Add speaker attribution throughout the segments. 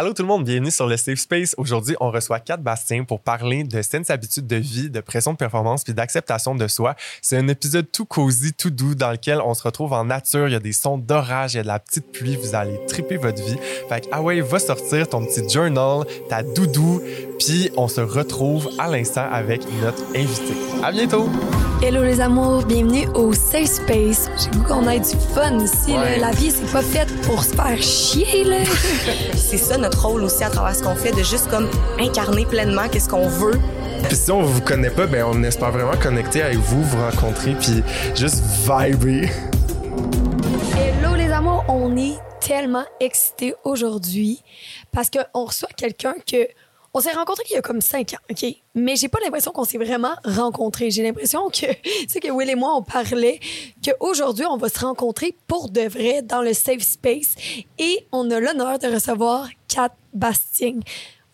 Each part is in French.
Speaker 1: Allô tout le monde, bienvenue sur le Safe Space. Aujourd'hui, on reçoit Kat Bastien pour parler de saines habitudes de vie, de pression de performance puis d'acceptation de soi. C'est un épisode tout cosy, tout doux dans lequel on se retrouve en nature. Il y a des sons d'orage, il y a de la petite pluie. Vous allez triper votre vie. Fait que, ah ouais, va sortir ton petit journal, ta doudou, puis on se retrouve à l'instant avec notre invité. À bientôt!
Speaker 2: Hello les amours, bienvenue au Safe Space. J'ai goût qu'on ait du fun ici.
Speaker 1: Ouais.
Speaker 2: La vie, c'est pas faite pour se faire chier. Là.
Speaker 3: c'est ça notre rôle aussi à travers ce qu'on fait, de juste comme incarner pleinement qu'est-ce qu'on veut.
Speaker 1: Puis si on vous connaît pas, ben on espère vraiment connecter avec vous, vous rencontrer, puis juste vibrer.
Speaker 2: Hello les amours, on est tellement excités aujourd'hui parce qu'on reçoit quelqu'un que on s'est rencontré il y a comme cinq ans, OK? Mais j'ai pas l'impression qu'on s'est vraiment rencontrés. J'ai l'impression que, tu sais, que Will et moi, on parlait qu'aujourd'hui, on va se rencontrer pour de vrai dans le safe space et on a l'honneur de recevoir Kat Bastien.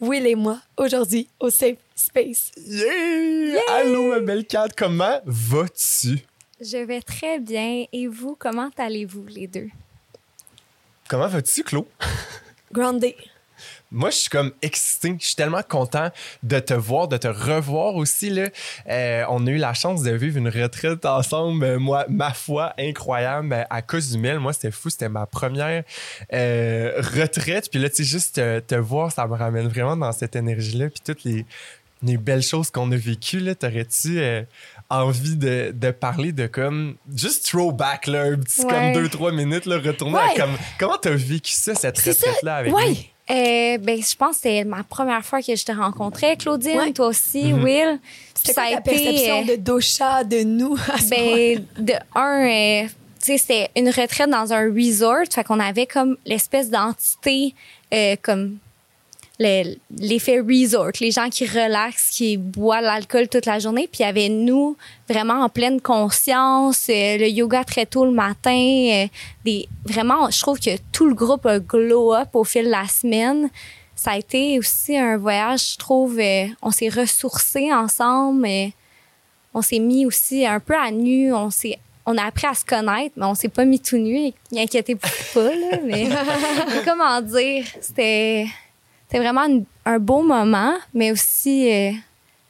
Speaker 2: Will et moi, aujourd'hui, au safe space.
Speaker 1: Yeah! Allô, ma belle Kat, comment vas-tu?
Speaker 4: Je vais très bien. Et vous, comment allez-vous les deux?
Speaker 1: Comment vas-tu, Claude?
Speaker 2: Grande.
Speaker 1: Moi, je suis comme excité. Je suis tellement content de te voir, de te revoir aussi. Là. Euh, on a eu la chance de vivre une retraite ensemble. Euh, Moi, ma foi, incroyable. À Cozumel, moi, c'était fou. C'était ma première euh, retraite. Puis là, tu sais, juste te, te voir, ça me ramène vraiment dans cette énergie-là. Puis toutes les, les belles choses qu'on a vécues. là. T'aurais-tu euh, envie de, de parler de comme juste throwback, là, un petit
Speaker 4: Ouais.
Speaker 1: comme deux, trois minutes, là, retourner à comme. Comment t'as vécu ça, cette
Speaker 2: C'est ça.
Speaker 1: retraite-là avec
Speaker 2: Ouais.
Speaker 4: Euh, ben, je pense que c'était ma première fois que je te rencontrais, Claudine,
Speaker 2: Ouais.
Speaker 4: toi aussi,
Speaker 1: Mhm.
Speaker 4: Will.
Speaker 2: C'était
Speaker 4: Ça
Speaker 2: quoi
Speaker 4: a
Speaker 2: ta perception
Speaker 4: été, euh,
Speaker 2: de Dosha, de nous à ce moment-là?
Speaker 4: Ben, de un, euh, tu sais, c'était une retraite dans un resort. Fait qu'on avait comme l'espèce d'entité, euh, comme le- l'effet resort. Les gens qui relaxent, qui boivent l'alcool toute la journée. Puis il y avait nous, vraiment en pleine conscience, euh, le yoga très tôt le matin. euh, des, vraiment, je trouve que tout le groupe a glow up au fil de la semaine. Ça a été aussi un voyage, je trouve, euh, on s'est ressourcés ensemble. euh, on s'est mis aussi un peu à nu. On s'est on a appris à se connaître, mais on s'est pas mis tout nu. Inquiétez-vous pas, là, mais comment dire, c'était c'était vraiment une- un beau moment, mais aussi euh,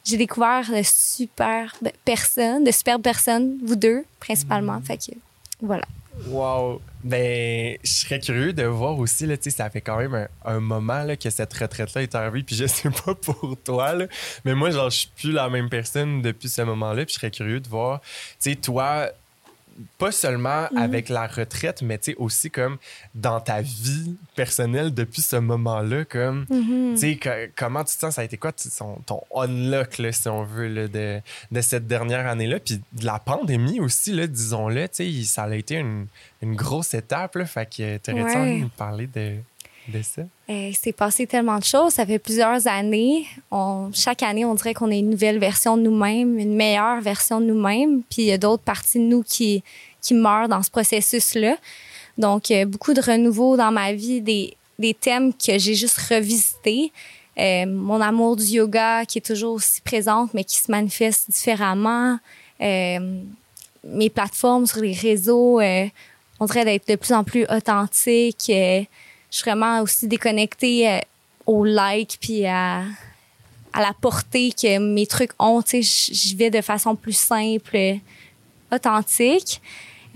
Speaker 4: j'ai découvert de super personnes, de superbes personnes, vous deux principalement. Fait que voilà.
Speaker 1: Wow! Ben, je serais curieux de voir aussi, là, tu sais, ça fait quand même un, un moment là, que cette retraite-là est arrivée, puis je sais pas pour toi, là, mais moi, genre, je suis plus la même personne depuis ce moment-là, puis je serais curieux de voir, tu sais, toi, pas seulement avec la retraite, mais tu sais, aussi comme dans ta vie personnelle depuis ce moment-là, comme, tu sais, que- comment tu te sens, ça a été quoi tu- son- ton unlock, là, si on veut, là, de, de cette dernière année-là, puis de la pandémie aussi, disons-le, tu sais, ça a été une, une grosse étape, là, fait que t'aurais-tu
Speaker 4: Ouais.
Speaker 1: envie de nous parler de, de?
Speaker 4: Euh, passé tellement de choses. Ça fait plusieurs années. Chaque année, on dirait qu'on est une nouvelle version de nous-mêmes, une meilleure version de nous-mêmes. Puis il y a d'autres parties de nous qui, meurent dans ce processus-là. Donc, euh, beaucoup de renouveau dans ma vie, des, thèmes que j'ai juste revisités. Euh, mon amour du yoga qui est toujours aussi présente, mais qui se manifeste différemment. Mes plateformes sur les réseaux, on dirait d'être de plus en plus authentique. Je suis vraiment aussi déconnectée euh, au like puis à, à la portée que mes trucs ont. Tu sais, j- j'y vais de façon plus simple, authentique.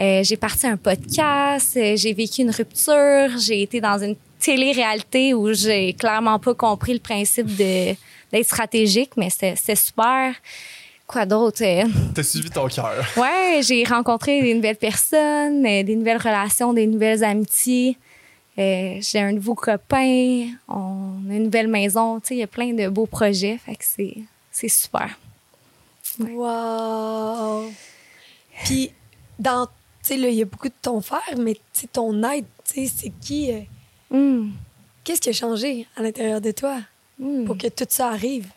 Speaker 4: Euh, j'ai parti un podcast, euh, j'ai vécu une rupture, j'ai été dans une télé-réalité où j'ai clairement pas compris le principe de d'être stratégique, mais c'était super. Quoi d'autre?
Speaker 1: T'as suivi ton cœur.
Speaker 4: Ouais, j'ai rencontré des nouvelles personnes, des nouvelles relations, des nouvelles amitiés. Euh, j'ai un nouveau copain, on a une nouvelle maison. Tu sais, il y a plein de beaux projets. Fait que c'est, c'est super.
Speaker 2: Wow! Puis, dans, tu sais, là, il y a beaucoup de ton frère, mais tu ton aide, tu sais, c'est qui? euh,
Speaker 4: Mm.
Speaker 2: Qu'est-ce qui a changé à l'intérieur de toi
Speaker 4: Mm.
Speaker 2: pour que tout ça arrive?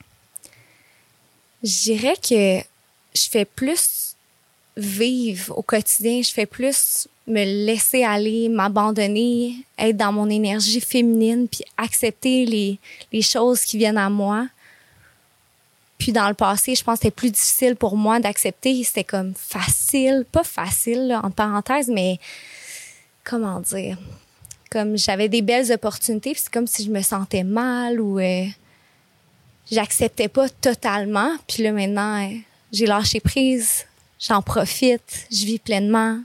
Speaker 4: Je dirais que je fais plus vivre au quotidien, je fais plus me laisser aller, m'abandonner, être dans mon énergie féminine, puis accepter les, les choses qui viennent à moi. Puis dans le passé, je pense que c'était plus difficile pour moi d'accepter. C'était comme facile, pas facile, là, entre parenthèses, mais comment dire? comme j'avais des belles opportunités, puis c'est comme si je me sentais mal ou euh, j'acceptais pas totalement. Puis là, maintenant, euh, j'ai lâché prise, j'en profite, je vis pleinement.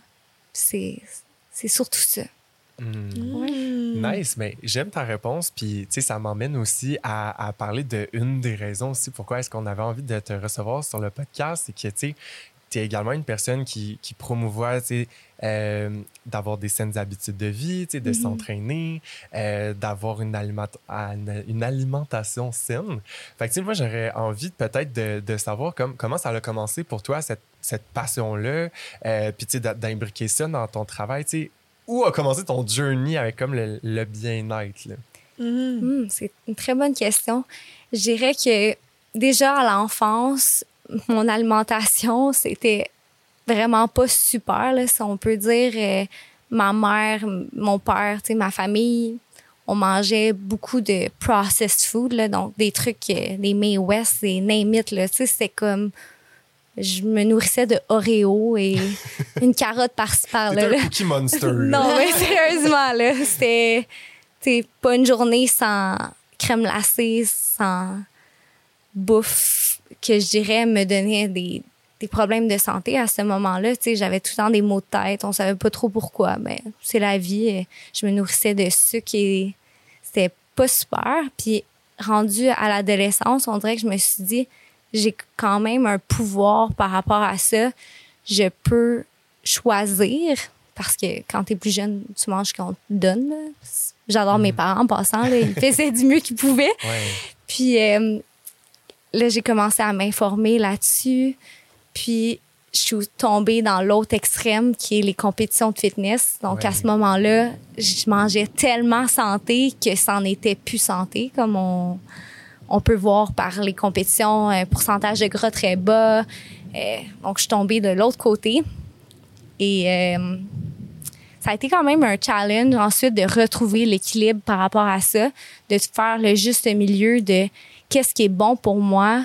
Speaker 4: C'est, c'est surtout ça.
Speaker 1: Hmm. Nice, mais j'aime ta réponse, puis tu sais, ça m'emmène aussi à, à parler de une des raisons aussi pourquoi est-ce qu'on avait envie de te recevoir sur le podcast, c'est que tu sais, tu es également une personne qui, qui promouvoit euh, d'avoir des saines habitudes de vie, de mm-hmm. s'entraîner, euh, d'avoir une, une, alimentation saine. Fait que, moi, j'aurais envie peut-être de, de, savoir comme, comment ça a commencé pour toi, cette, cette passion-là, euh, puis d'imbriquer ça dans ton travail. Où a commencé ton journey avec comme le, le bien-être?
Speaker 4: Mm-hmm. Hmm, c'est une très bonne question. Je dirais que déjà à l'enfance, mon alimentation, c'était vraiment pas super, là, si on peut dire. Euh, ma mère, mon père, ma famille, on mangeait beaucoup de processed food, là, donc des trucs, euh, des May West, des name it, là, c'était comme je me nourrissais de Oreo et une carotte par-ci par-là.
Speaker 1: un cookie monster.
Speaker 4: non, mais sérieusement, là, c'était pas une journée sans crème glacée, sans bouffe que je dirais me donnait des, des problèmes de santé à ce moment-là. J'avais tout le temps des maux de tête, on savait pas trop pourquoi, mais c'est la vie. Je me nourrissais de sucre et c'était pas super. Puis rendu à l'adolescence, on dirait que je me suis dit, j'ai quand même un pouvoir par rapport à ça. Je peux choisir parce que quand tu es plus jeune, tu manges qu'on te donne. J'adore mes mm. parents en passant. Ils faisaient du mieux qu'ils pouvaient. Puis euh, là, j'ai commencé à m'informer là-dessus. Puis, je suis tombée dans l'autre extrême qui est les compétitions de fitness. Donc, à ce moment-là, je mangeais tellement santé que ça n'en était plus santé, comme on, on peut voir par les compétitions, un pourcentage de gras très bas. Euh, donc, je suis tombée de l'autre côté. Et euh, ça a été quand même un challenge ensuite de retrouver l'équilibre par rapport à ça, de faire le juste milieu de qu'est-ce qui est bon pour moi,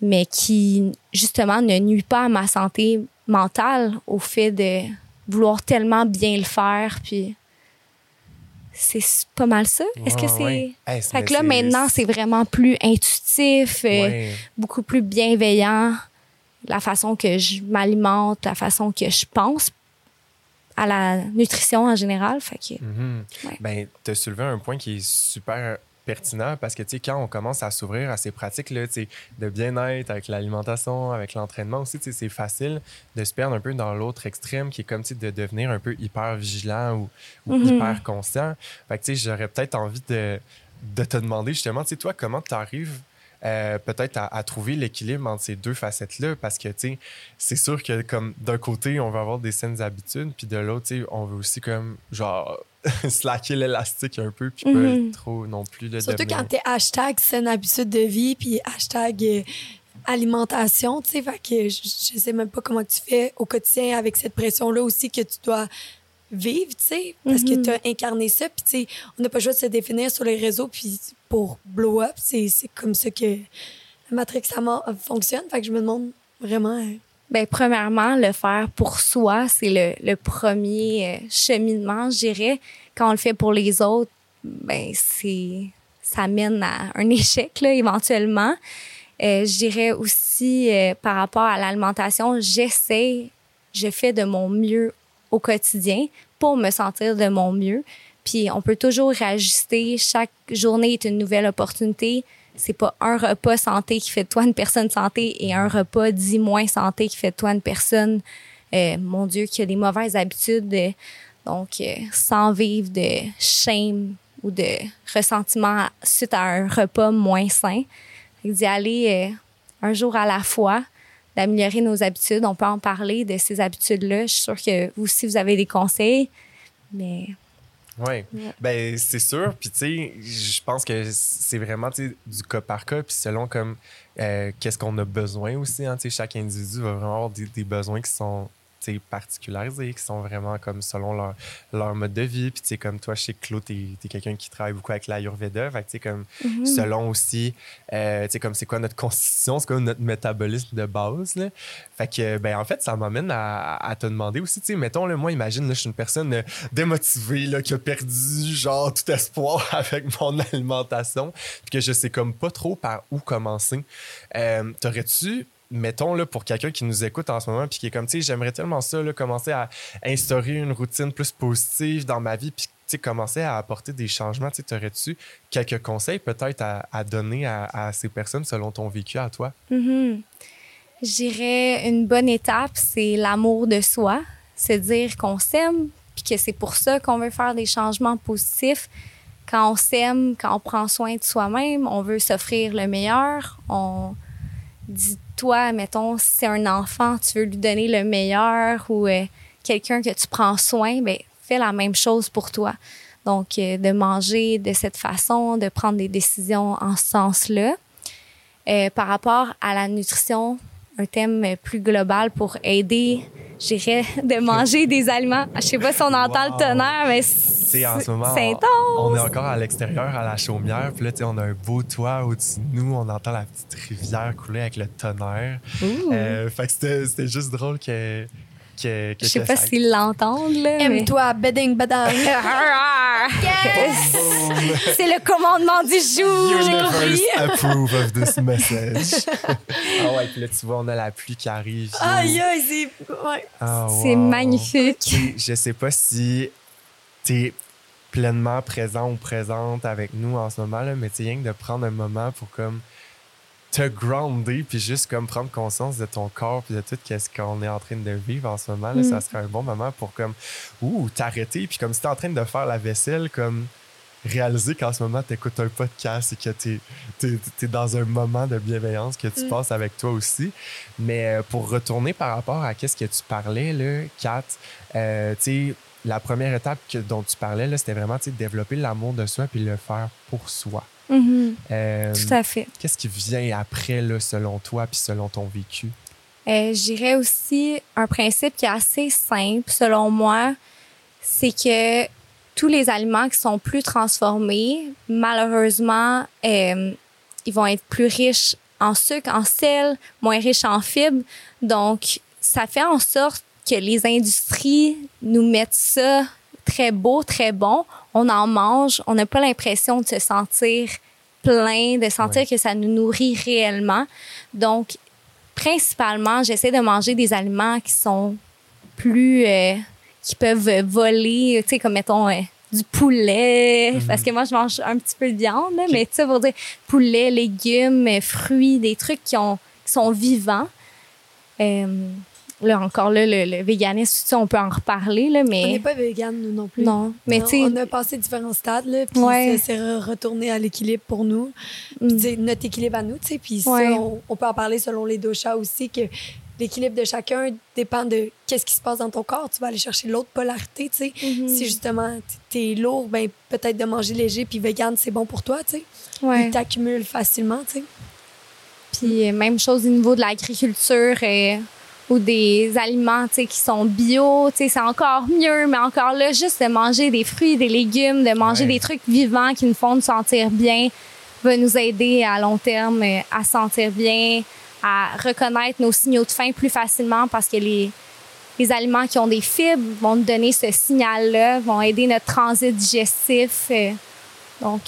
Speaker 4: mais qui justement ne nuit pas à ma santé mentale au fait de vouloir tellement bien le faire. Puis c'est pas mal ça. Est-ce que c'est. fait que là, maintenant, c'est vraiment plus intuitif, euh, beaucoup plus bienveillant. La façon que je m'alimente, la façon que je pense à la nutrition en général. Fait que,
Speaker 1: mm-hmm. Ben, tu as soulevé un point qui est super pertinent parce que, tu sais, quand on commence à s'ouvrir à ces pratiques-là, de bien-être avec l'alimentation, avec l'entraînement aussi, c'est facile de se perdre un peu dans l'autre extrême qui est comme, de devenir un peu hyper vigilant ou, mm-hmm. hyper conscient. Fait que, tu sais, j'aurais peut-être envie de, de te demander justement, tu sais, toi, comment tu arrives euh, peut-être à, trouver l'équilibre entre ces deux facettes-là? Parce que, tu c'est sûr que comme d'un côté, on veut avoir des saines habitudes, puis de l'autre, on veut aussi comme, genre, slacker l'élastique un peu, puis pas mhm. trop non plus le
Speaker 2: Surtout quand t'es hashtag saine habitude de vie, puis hashtag euh, alimentation, tu sais, fait que je, je, sais même pas comment tu fais au quotidien avec cette pression-là aussi que tu dois vivre, tu sais, parce que mhm. tu as incarné ça. Puis, tu sais, on n'a pas le de se définir sur les réseaux puis pour blow up. C'est comme ça que la Matrix fonctionne. Fait que je me demande vraiment. Euh,
Speaker 4: ben, premièrement, le faire pour soi, c'est le, le, premier euh, cheminement, je dirais. Quand on le fait pour les autres, ben, c'est, ça mène à un échec, là, éventuellement. Euh, je dirais aussi, par rapport à l'alimentation, j'essaie, je fais de mon mieux au quotidien pour me sentir de mon mieux. Puis on peut toujours réajuster. Chaque journée est une nouvelle opportunité. C'est pas un repas santé qui fait de toi une personne santé et un repas dit moins santé qui fait de toi une personne, euh, mon Dieu, qui a des mauvaises habitudes. donc, euh, sans vivre de shame ou de ressentiment suite à un repas moins sain. D'y aller euh, un jour à la fois, d'améliorer nos habitudes. On peut en parler de ces habitudes-là. Je suis sûre que vous aussi, vous avez des conseils, mais...
Speaker 1: Oui, ben c'est sûr. Puis tu sais, je pense que c'est vraiment du cas par cas, puis selon comme euh, qu'est-ce qu'on a besoin aussi. Hein, chaque individu va vraiment avoir des, besoins qui sont particularisés, qui sont vraiment comme selon leur, leur mode de vie. Puis, tu sais, comme toi, je sais que Claude, t'es es, quelqu'un qui travaille beaucoup avec l'Ayurveda. Fait tu sais, comme
Speaker 4: Mhm.
Speaker 1: selon aussi, euh, tu sais, comme c'est quoi notre constitution, c'est quoi notre métabolisme de base. Là. Fait que, ben, en fait, ça m'amène à, à te demander aussi, tu sais, mettons, là, moi, imagine, là, je suis une personne euh, démotivée, là, qui a perdu, genre, tout espoir avec mon alimentation, puis que je sais comme pas trop par où commencer. Euh, T'aurais-tu mettons, là, pour quelqu'un qui nous écoute en ce moment, puis qui est comme, tu sais, j'aimerais tellement ça, là, commencer à instaurer une routine plus positive dans ma vie, puis, tu sais, commencer à apporter des changements, tu aurais-tu quelques conseils peut-être à, donner à, ces personnes selon ton vécu à toi?
Speaker 4: Je dirais une bonne étape, c'est l'amour de soi. Se dire qu'on s'aime, puis que c'est pour ça qu'on veut faire des changements positifs. Quand on s'aime, quand on prend soin de soi-même, on veut s'offrir le meilleur. On dit toi, mettons, si c'est un enfant, tu veux lui donner le meilleur ou euh, quelqu'un que tu prends soin, ben fais la même chose pour toi. Donc, euh, de manger de cette façon, de prendre des décisions en ce sens-là. Euh, par rapport à la nutrition, un thème plus global pour aider, je dirais, de manger des aliments. Je sais pas si on entend
Speaker 1: Wow.
Speaker 4: le tonnerre, mais
Speaker 1: sais, en ce moment,
Speaker 4: c'est
Speaker 1: on, on est encore à l'extérieur, à la chaumière. Puis là, tu sais, on a un beau toit au-dessus de nous. On entend la petite rivière couler avec le tonnerre. Euh, fait que c'était juste drôle que. Que, que
Speaker 4: Je sais pas s'ils l'entendent, là.
Speaker 2: Aime-toi, bedding, badang.
Speaker 4: C'est le commandement du jour.
Speaker 1: Universe approve of this message. ah ouais, puis là, tu vois, on a la pluie qui arrive.
Speaker 2: Aïe, aïe, c'est. Ouais.
Speaker 1: Ah,
Speaker 4: C'est magnifique.
Speaker 1: Je sais pas si tu es pleinement présent ou présente avec nous en ce moment, là, mais tu sais, rien que de prendre un moment pour comme te grounder puis juste comme prendre conscience de ton corps puis de tout ce qu'on est en train de vivre en ce moment, là,
Speaker 4: Mm.
Speaker 1: ça serait un bon moment pour comme ouh, t'arrêter puis comme si t'es en train de faire la vaisselle comme réaliser qu'en ce moment, tu écoutes un podcast et que tu es, dans un moment de bienveillance que tu
Speaker 2: Mm.
Speaker 1: passes avec toi aussi. Mais euh, pour retourner par rapport à ce que tu parlais, là, Kat, euh, tu sais, la première étape que, dont tu parlais, là, c'était vraiment tu sais, développer l'amour de soi puis le faire pour soi.
Speaker 4: Mhm,
Speaker 1: Euh,
Speaker 4: Tout à fait.
Speaker 1: Qu'est-ce qui vient après, là, selon toi puis selon ton vécu?
Speaker 4: Euh, je dirais aussi un principe qui est assez simple, selon moi, c'est que tous les aliments qui sont plus transformés, malheureusement, euh, ils vont être plus riches en sucre, en sel, moins riches en fibres. Donc, ça fait en sorte que les industries nous mettent ça très beau, très bon. On en mange, on n'a pas l'impression de se sentir plein, de sentir
Speaker 1: Ouais.
Speaker 4: que ça nous nourrit réellement. Donc, principalement, j'essaie de manger des aliments qui sont plus euh, qui peuvent voler, tu sais comme mettons euh, du poulet
Speaker 1: Mhm.
Speaker 4: parce que moi je mange un petit peu de viande mais tu sais pour dire poulet, légumes, fruits, des trucs qui ont qui sont vivants. Euh, là encore là le, le véganisme, on peut en reparler là,
Speaker 2: On n'est
Speaker 4: mais
Speaker 2: pas vegan, nous non plus.
Speaker 4: non, mais tu sais
Speaker 2: on a passé différents stades, là, puis
Speaker 4: Ouais.
Speaker 2: re- retourné à l'équilibre pour nous. Puis,
Speaker 4: mm,
Speaker 2: notre équilibre à nous, tu sais, puis
Speaker 4: Ouais.
Speaker 2: on, on peut en parler selon les doshas aussi, que l'équilibre de chacun dépend de qu'est-ce qui se passe dans ton corps. Tu vas aller chercher l'autre polarité, tu sais.
Speaker 4: mhm,
Speaker 2: Si justement, tu es lourd, ben peut-être de manger léger, puis vegan, c'est bon pour toi, tu sais.
Speaker 4: ouais.
Speaker 2: Il t'accumule facilement, tu sais.
Speaker 4: Puis euh, même chose au niveau de l'agriculture euh, ou des aliments tu sais, qui sont bio, tu sais, c'est encore mieux, mais encore là, juste de manger des fruits, des légumes, de manger
Speaker 1: Ouais.
Speaker 4: des trucs vivants qui nous font nous sentir bien, va nous aider à long terme euh, à se sentir bien, à reconnaître nos signaux de faim plus facilement parce que les, les aliments qui ont des fibres vont nous donner ce signal-là, vont aider notre transit digestif. euh, donc,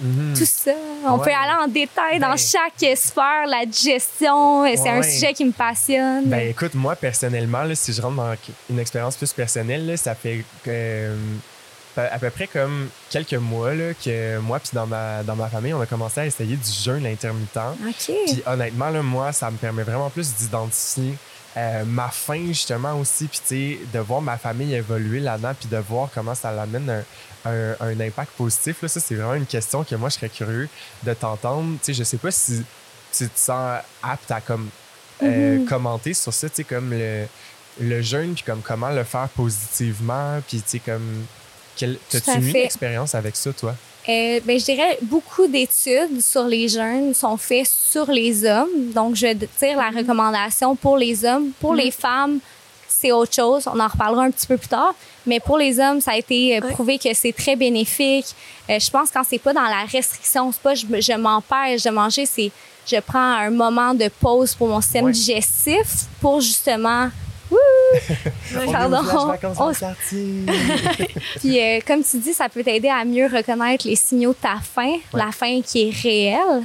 Speaker 1: Mhm.
Speaker 4: tout ça. On
Speaker 1: Ouais.
Speaker 4: peut aller en détail dans
Speaker 1: Ben-
Speaker 4: chaque sphère, la digestion. C'est un sujet qui me passionne.
Speaker 1: Ben écoute, moi personnellement, là, si je rentre dans une expérience plus personnelle, là, ça fait euh, à peu près comme quelques mois là, que moi puis dans ma, dans ma famille, on a commencé à essayer du jeûne intermittent. Puis honnêtement, là, moi, ça me permet vraiment plus d'identifier euh, ma faim justement aussi, puis tu sais, de voir ma famille évoluer là-dedans, puis de voir comment ça l'amène un, un, un impact positif. Là, ça, c'est vraiment une question que moi, je serais curieux de t'entendre. Tu sais, je sais pas si tu te sens apte à comme euh,
Speaker 4: Mhm.
Speaker 1: commenter sur ça, tu sais, comme le, le jeûne, puis comme comment le faire positivement, puis tu sais, comme... T'as-tu eu une expérience avec ça, toi?
Speaker 4: Euh, ben, je dirais beaucoup d'études sur les jeunes sont faites sur les hommes. Donc, je dire la recommandation pour les hommes. Pour les femmes, c'est autre chose. On en reparlera un petit peu plus tard. Mais pour les hommes, ça a été euh, prouvé que c'est très bénéfique. Euh, je pense quand c'est pas dans la restriction, c'est pas je, me- je m'empêche de manger, c'est je prends un moment de pause pour mon système digestif pour justement.
Speaker 1: On
Speaker 4: Pardon.
Speaker 1: vacances.
Speaker 4: Puis, euh, comme tu dis, ça peut t'aider à mieux reconnaître les signaux de ta faim, la faim qui est réelle.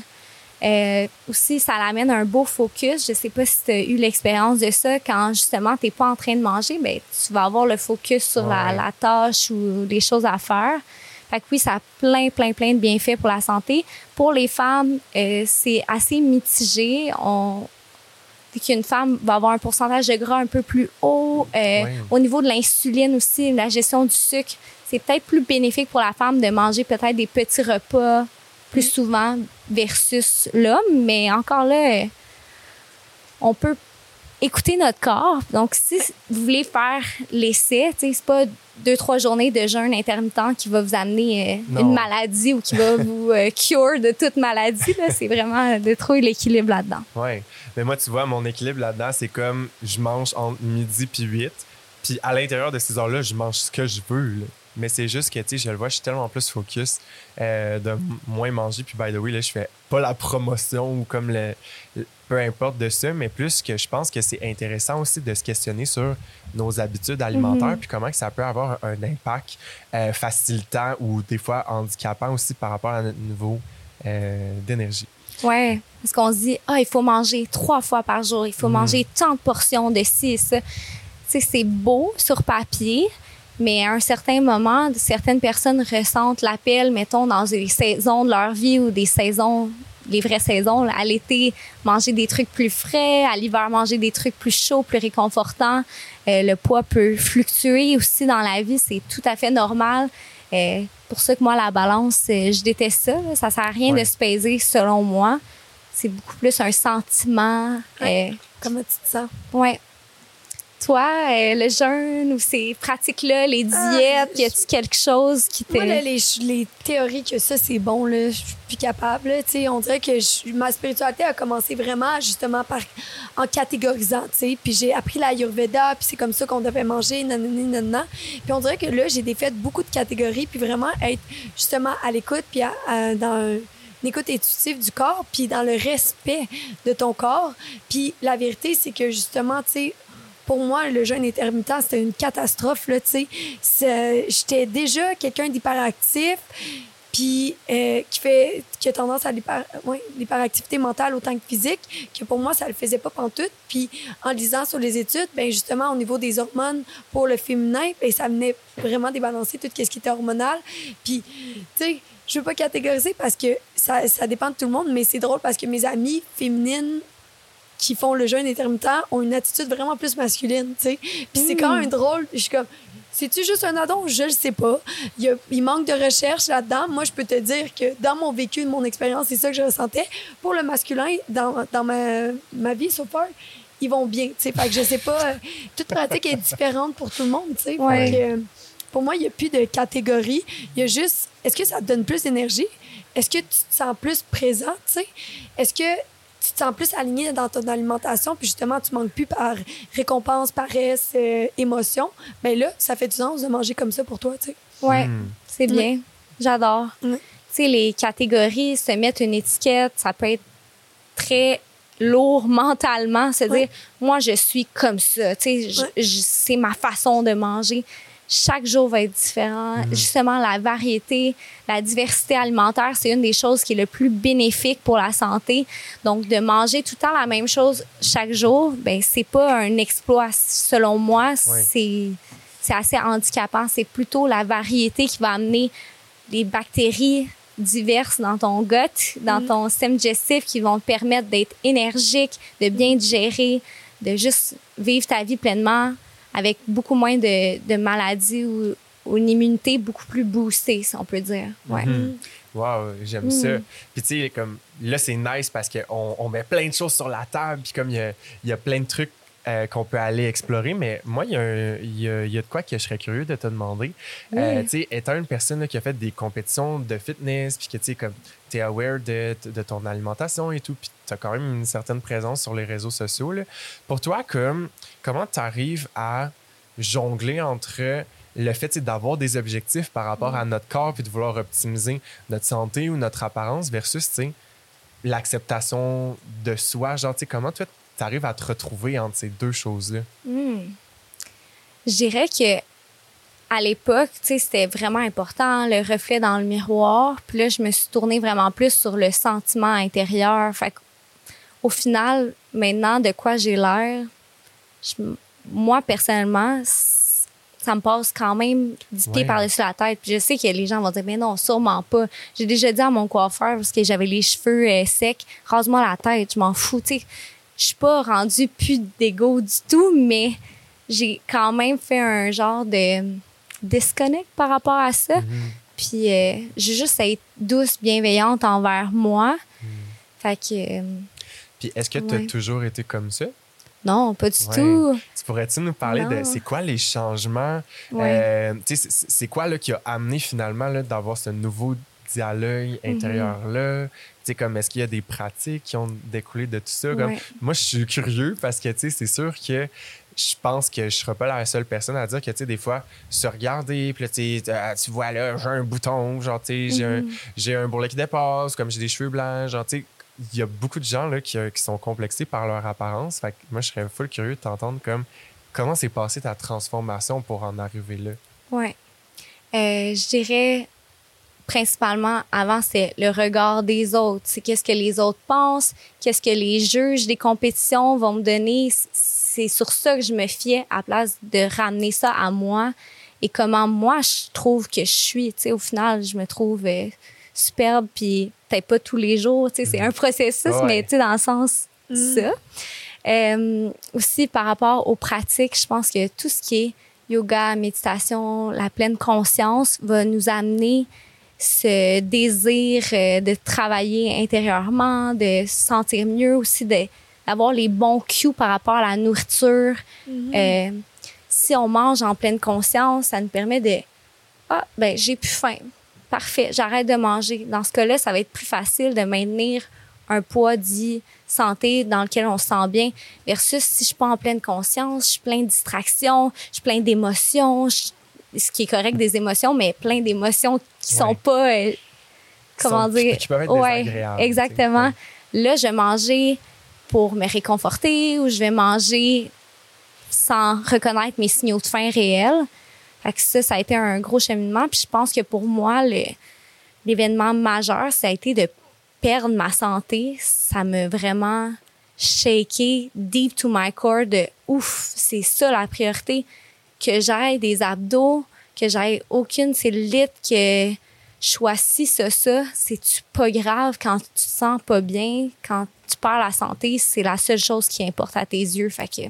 Speaker 4: Euh, aussi, ça l'amène un beau focus. Je sais pas si tu as eu l'expérience de ça. Quand justement, tu n'es pas en train de manger, ben, tu vas avoir le focus sur la tâche ou les choses à faire. Fait que oui, ça a plein, plein, plein de bienfaits pour la santé. Pour les femmes, euh, c'est assez mitigé. On, dès qu'une femme va avoir un pourcentage de gras un peu plus haut. Euh. Au niveau de l'insuline aussi, la gestion du sucre, c'est peut-être plus bénéfique pour la femme de manger peut-être des petits repas plus souvent versus l'homme. Mais encore là, on peut écouter notre corps. Donc, si vous voulez faire l'essai, c'est pas deux, trois journées de jeûne intermittent qui va vous amener euh, une maladie ou qui va vous euh, cure de toute maladie. C'est vraiment de trouver l'équilibre là-dedans.
Speaker 1: Ouais. Mais moi, tu vois, mon équilibre là-dedans, c'est comme je mange entre midi puis 8. Puis à l'intérieur de ces heures-là, je mange ce que je veux. là. Mais c'est juste que, tu sais, je le vois, je suis tellement plus focus euh, de moins manger. Puis, by the way, là, je fais pas la promotion ou comme le- peu importe de ça, mais plus que je pense que c'est intéressant aussi de se questionner sur nos habitudes alimentaires puis comment que ça peut avoir un impact euh, facilitant ou des fois handicapant aussi par rapport à notre niveau euh, d'énergie.
Speaker 4: Ouais, parce qu'on se dit ah il faut manger trois fois par jour, il faut manger tant de portions de sais c'est beau sur papier, mais à un certain moment, certaines personnes ressentent l'appel, mettons dans des saisons de leur vie ou des saisons les vraies saisons, là, à l'été, manger des trucs plus frais, à l'hiver, manger des trucs plus chauds, plus réconfortants. Euh, le poids peut fluctuer aussi dans la vie, c'est tout à fait normal. Euh, pour ça que moi, la balance, euh, je déteste ça. là. Ça sert à rien
Speaker 1: Ouais.
Speaker 4: de se peser, selon moi. C'est beaucoup plus un sentiment.
Speaker 2: Ouais. Comment tu te sens?
Speaker 4: ouais. Toi, euh, le jeûne ou ces pratiques-là, les
Speaker 2: Ah,
Speaker 4: diètes, y a-tu quelque chose qui te...
Speaker 2: Moi, là, les, les théories que ça, c'est bon, là, je suis plus capable. là. On dirait que je- ma spiritualité a commencé vraiment justement par, en catégorisant. Puis j'ai appris l'Ayurveda, puis c'est comme ça qu'on devait manger, nanani, nanana. Puis on dirait que là, j'ai défait beaucoup de catégories, puis vraiment être justement à l'écoute, puis à- à- dans un- une écoute intuitive du corps, puis dans le respect de ton corps. Puis la vérité, c'est que justement, tu sais, pour moi, le jeûne intermittent, c'était une catastrophe, là, J'étais déjà quelqu'un d'hyperactif, puis euh, qui fait qui a tendance à l'hyper- ouais, l'hyperactivité mentale autant que physique, que pour moi, ça le faisait pas pantoute. Puis en lisant sur les études, ben justement, au niveau des hormones pour le féminin, ben ça venait vraiment débalancer tout ce qui était hormonal. Puis, tu sais, je veux pas catégoriser parce que ça, ça dépend de tout le monde, mais c'est drôle parce que mes amies féminines qui font le jeûne intermittent ont une attitude vraiment plus masculine, tu sais. Puis c'est quand même drôle. Je suis comme, c'est-tu juste un addon? Je le sais pas. Il, y a- il manque de recherche là-dedans. Moi, je peux te dire que dans mon vécu, mon expérience, c'est ça que je ressentais. Pour le masculin, dans, dans ma, ma vie, so far, ils vont bien, tu sais. Fait que je sais pas, euh, toute pratique est différente pour tout le monde, tu sais. Fait
Speaker 4: Ouais.
Speaker 2: que, euh, pour moi, il n'y a plus de catégorie. Il y a juste, est-ce que ça te donne plus d'énergie? Est-ce que tu te sens plus présent, tu sais? Est-ce que tu te sens plus aligné dans ton alimentation, puis justement, tu manques plus par récompense, paresse, euh, émotion? Bien là, ça fait du sens de manger comme ça pour toi, tu sais.
Speaker 4: Ouais,
Speaker 1: Hmm.
Speaker 4: c'est bien. J'adore. Tu sais, les catégories, se mettre une étiquette, ça peut être très lourd mentalement, se
Speaker 2: Ouais.
Speaker 4: dire, moi, je suis comme ça. Tu sais,
Speaker 2: Ouais.
Speaker 4: c'est ma façon de manger. Chaque jour va être différent. Justement, la variété, la diversité alimentaire, c'est une des choses qui est le plus bénéfique pour la santé. Donc, de manger tout le temps la même chose chaque jour, ben c'est pas un exploit. Selon moi,
Speaker 1: Ouais.
Speaker 4: c'est c'est assez handicapant. C'est plutôt la variété qui va amener des bactéries diverses dans ton gut, dans ton système digestif qui vont te permettre d'être énergique, de bien digérer, de juste vivre ta vie pleinement avec beaucoup moins de, de maladies ou, ou une immunité beaucoup plus boostée, si on peut dire. Ouais.
Speaker 1: Mhm. Wow, j'aime
Speaker 4: Mm.
Speaker 1: ça. Puis tu sais, comme là, c'est nice parce qu'on on met plein de choses sur la table, puis comme il y a, il y a plein de trucs euh, qu'on peut aller explorer, mais moi, il y, a un- il y a, il y a de quoi que je serais curieux de te demander. Euh, tu sais, étant une personne là, qui a fait des compétitions de fitness, puis que tu sais, comme es aware de, de ton alimentation et tout, puis tu as quand même une certaine présence sur les réseaux sociaux. là. Pour toi, comme, comment tu arrives à jongler entre le fait tu d'avoir des objectifs par rapport à notre corps puis de vouloir optimiser notre santé ou notre apparence versus tu l'acceptation de soi? Genre, tu comment tu arrives à te retrouver entre ces deux choses-là?
Speaker 4: Hmm. Je dirais que à l'époque, tu sais, c'était vraiment important, le reflet dans le miroir. Puis là, je me suis tournée vraiment plus sur le sentiment intérieur. Fait au final, maintenant, de quoi j'ai l'air, moi, personnellement, ça me passe quand même du pied
Speaker 1: Ouais.
Speaker 4: par-dessus la tête. Puis je sais que les gens vont dire, mais non, sûrement pas. J'ai déjà dit à mon coiffeur, parce que j'avais les cheveux euh, secs, rase-moi la tête, je m'en fous, tu sais. Je suis pas rendue plus d'ego du tout, mais j'ai quand même fait un genre de disconnect par rapport à ça. Puis euh, j'ai juste à être douce, bienveillante envers moi. Fait que euh,
Speaker 1: Puis est-ce que tu as
Speaker 4: Ouais.
Speaker 1: toujours été comme ça?
Speaker 4: non, pas du
Speaker 1: Ouais.
Speaker 4: tout.
Speaker 1: Tu pourrais-tu nous parler de c'est quoi les changements?
Speaker 4: Ouais.
Speaker 1: euh, tu sais, c'est quoi là, qui a amené finalement là, d'avoir ce nouveau dialogue
Speaker 4: Mhm.
Speaker 1: intérieur-là? Tu sais, comme est-ce qu'il y a des pratiques qui ont découlé de tout ça? Comme,
Speaker 4: Ouais.
Speaker 1: Moi, je suis curieux parce que c'est sûr que je pense que je ne serai pas la seule personne à dire que, tu sais, des fois, se regarder, puis là, tu euh, vois là, j'ai un bouton, genre, tu sais, j'ai un-
Speaker 4: Mhm.
Speaker 1: j'ai un bourrelet qui dépasse, comme j'ai des cheveux blancs, genre, tu sais, il y a beaucoup de gens là, qui, euh, qui sont complexés par leur apparence. Fait que moi, je serais full curieux de t'entendre comme comment s'est passée ta transformation pour en arriver là?
Speaker 4: Ouais. Euh, je dirais principalement avant c'est le regard des autres, c'est qu'est-ce que les autres pensent, qu'est-ce que les juges des compétitions vont me donner, c'est sur ça que je me fiais à place de ramener ça à moi et comment moi je trouve que je suis, tu sais au final je me trouve euh, superbe puis peut-être pas tous les jours, tu sais c'est un processus
Speaker 1: Ouais.
Speaker 4: mais tu sais dans le sens ça. Euh, aussi par rapport aux pratiques, je pense que tout ce qui est yoga, méditation, la pleine conscience va nous amener ce désir euh, de travailler intérieurement, de se sentir mieux aussi, d'avoir les bons cues par rapport à la nourriture. Euh, si on mange en pleine conscience, ça nous permet de ah ben j'ai plus faim, parfait, j'arrête de manger. Dans ce cas-là, ça va être plus facile de maintenir un poids dit santé dans lequel on se sent bien versus si je suis pas en pleine conscience, je suis plein de distractions, je suis plein d'émotions, je- ce qui est correct des émotions, mais plein d'émotions qui
Speaker 1: Ouais.
Speaker 4: sont pas euh, comment
Speaker 1: Sont-
Speaker 4: dire?
Speaker 1: qui peuvent être
Speaker 4: ouais
Speaker 1: désagréables, tu sais.
Speaker 4: exactement. Là, je vais manger pour me réconforter ou je vais manger sans reconnaître mes signaux de faim réels. Fait que ça, ça a été un gros cheminement. Puis je pense que pour moi, le- l'événement majeur, ça a été de perdre ma santé. Ça m'a vraiment shaké deep to my core de ouf, c'est ça la priorité. Que j'aille des abdos, que j'aille aucune cellulite, que je sois ci, ça, ça. C'est-tu pas grave quand tu te sens pas bien, quand tu perds la santé, c'est la seule chose qui importe à tes yeux. Fait que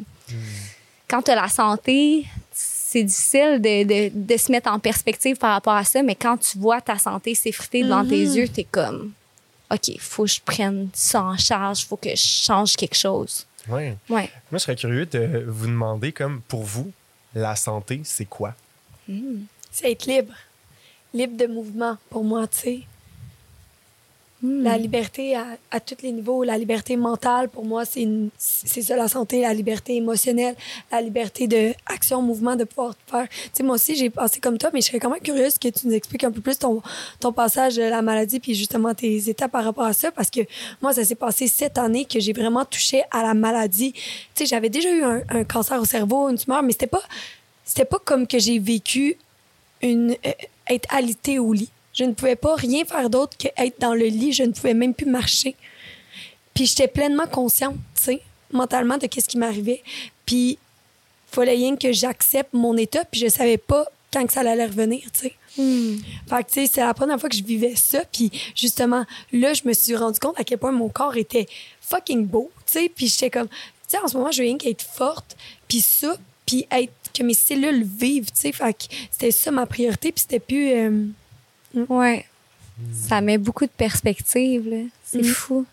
Speaker 4: quand tu as la santé, c'est difficile de, de, de se mettre en perspective par rapport à ça, mais quand tu vois ta santé s'effriter devant tes yeux, tu es comme, OK, faut que je prenne ça en charge, faut que je change quelque chose.
Speaker 1: Ouais.
Speaker 4: Ouais.
Speaker 1: Moi, je serais curieux de vous demander, comme pour vous, la santé, c'est quoi?
Speaker 2: C'est être libre. Libre de mouvement, pour moi, tu sais.
Speaker 4: Hmm.
Speaker 2: La liberté à, à tous les niveaux, la liberté mentale, pour moi, c'est une- c'est ça la santé, la liberté émotionnelle, la liberté de action, mouvement, de pouvoir faire. Tu sais, moi aussi, j'ai passé comme toi, mais je serais quand même curieuse que tu nous expliques un peu plus ton, ton passage de la maladie, puis justement tes étapes par rapport à ça, parce que moi, ça s'est passé cette année que j'ai vraiment touché à la maladie. Tu sais, j'avais déjà eu un, un cancer au cerveau, une tumeur, mais c'était pas, c'était pas comme que j'ai vécu une, euh, être alité au lit. Je ne pouvais pas rien faire d'autre qu'être dans le lit. Je ne pouvais même plus marcher. Puis j'étais pleinement consciente, tu sais, mentalement de qu'est-ce qui m'arrivait. Puis fallait rien que j'accepte mon état, puis je savais pas quand que ça allait revenir, tu sais.
Speaker 4: Hmm.
Speaker 2: Fait que, tu sais, c'est la première fois que je vivais ça. Puis, justement, là, je me suis rendu compte à quel point mon corps était fucking beau, tu sais. Puis, j'étais comme, tu sais, en ce moment, je veux rien qu'être forte, puis ça, puis être, que mes cellules vivent, tu sais. Fait que c'était ça ma priorité, puis c'était plus. euh,
Speaker 4: Ouais. Ça met beaucoup de perspective, là. C'est
Speaker 2: Mm.
Speaker 4: fou.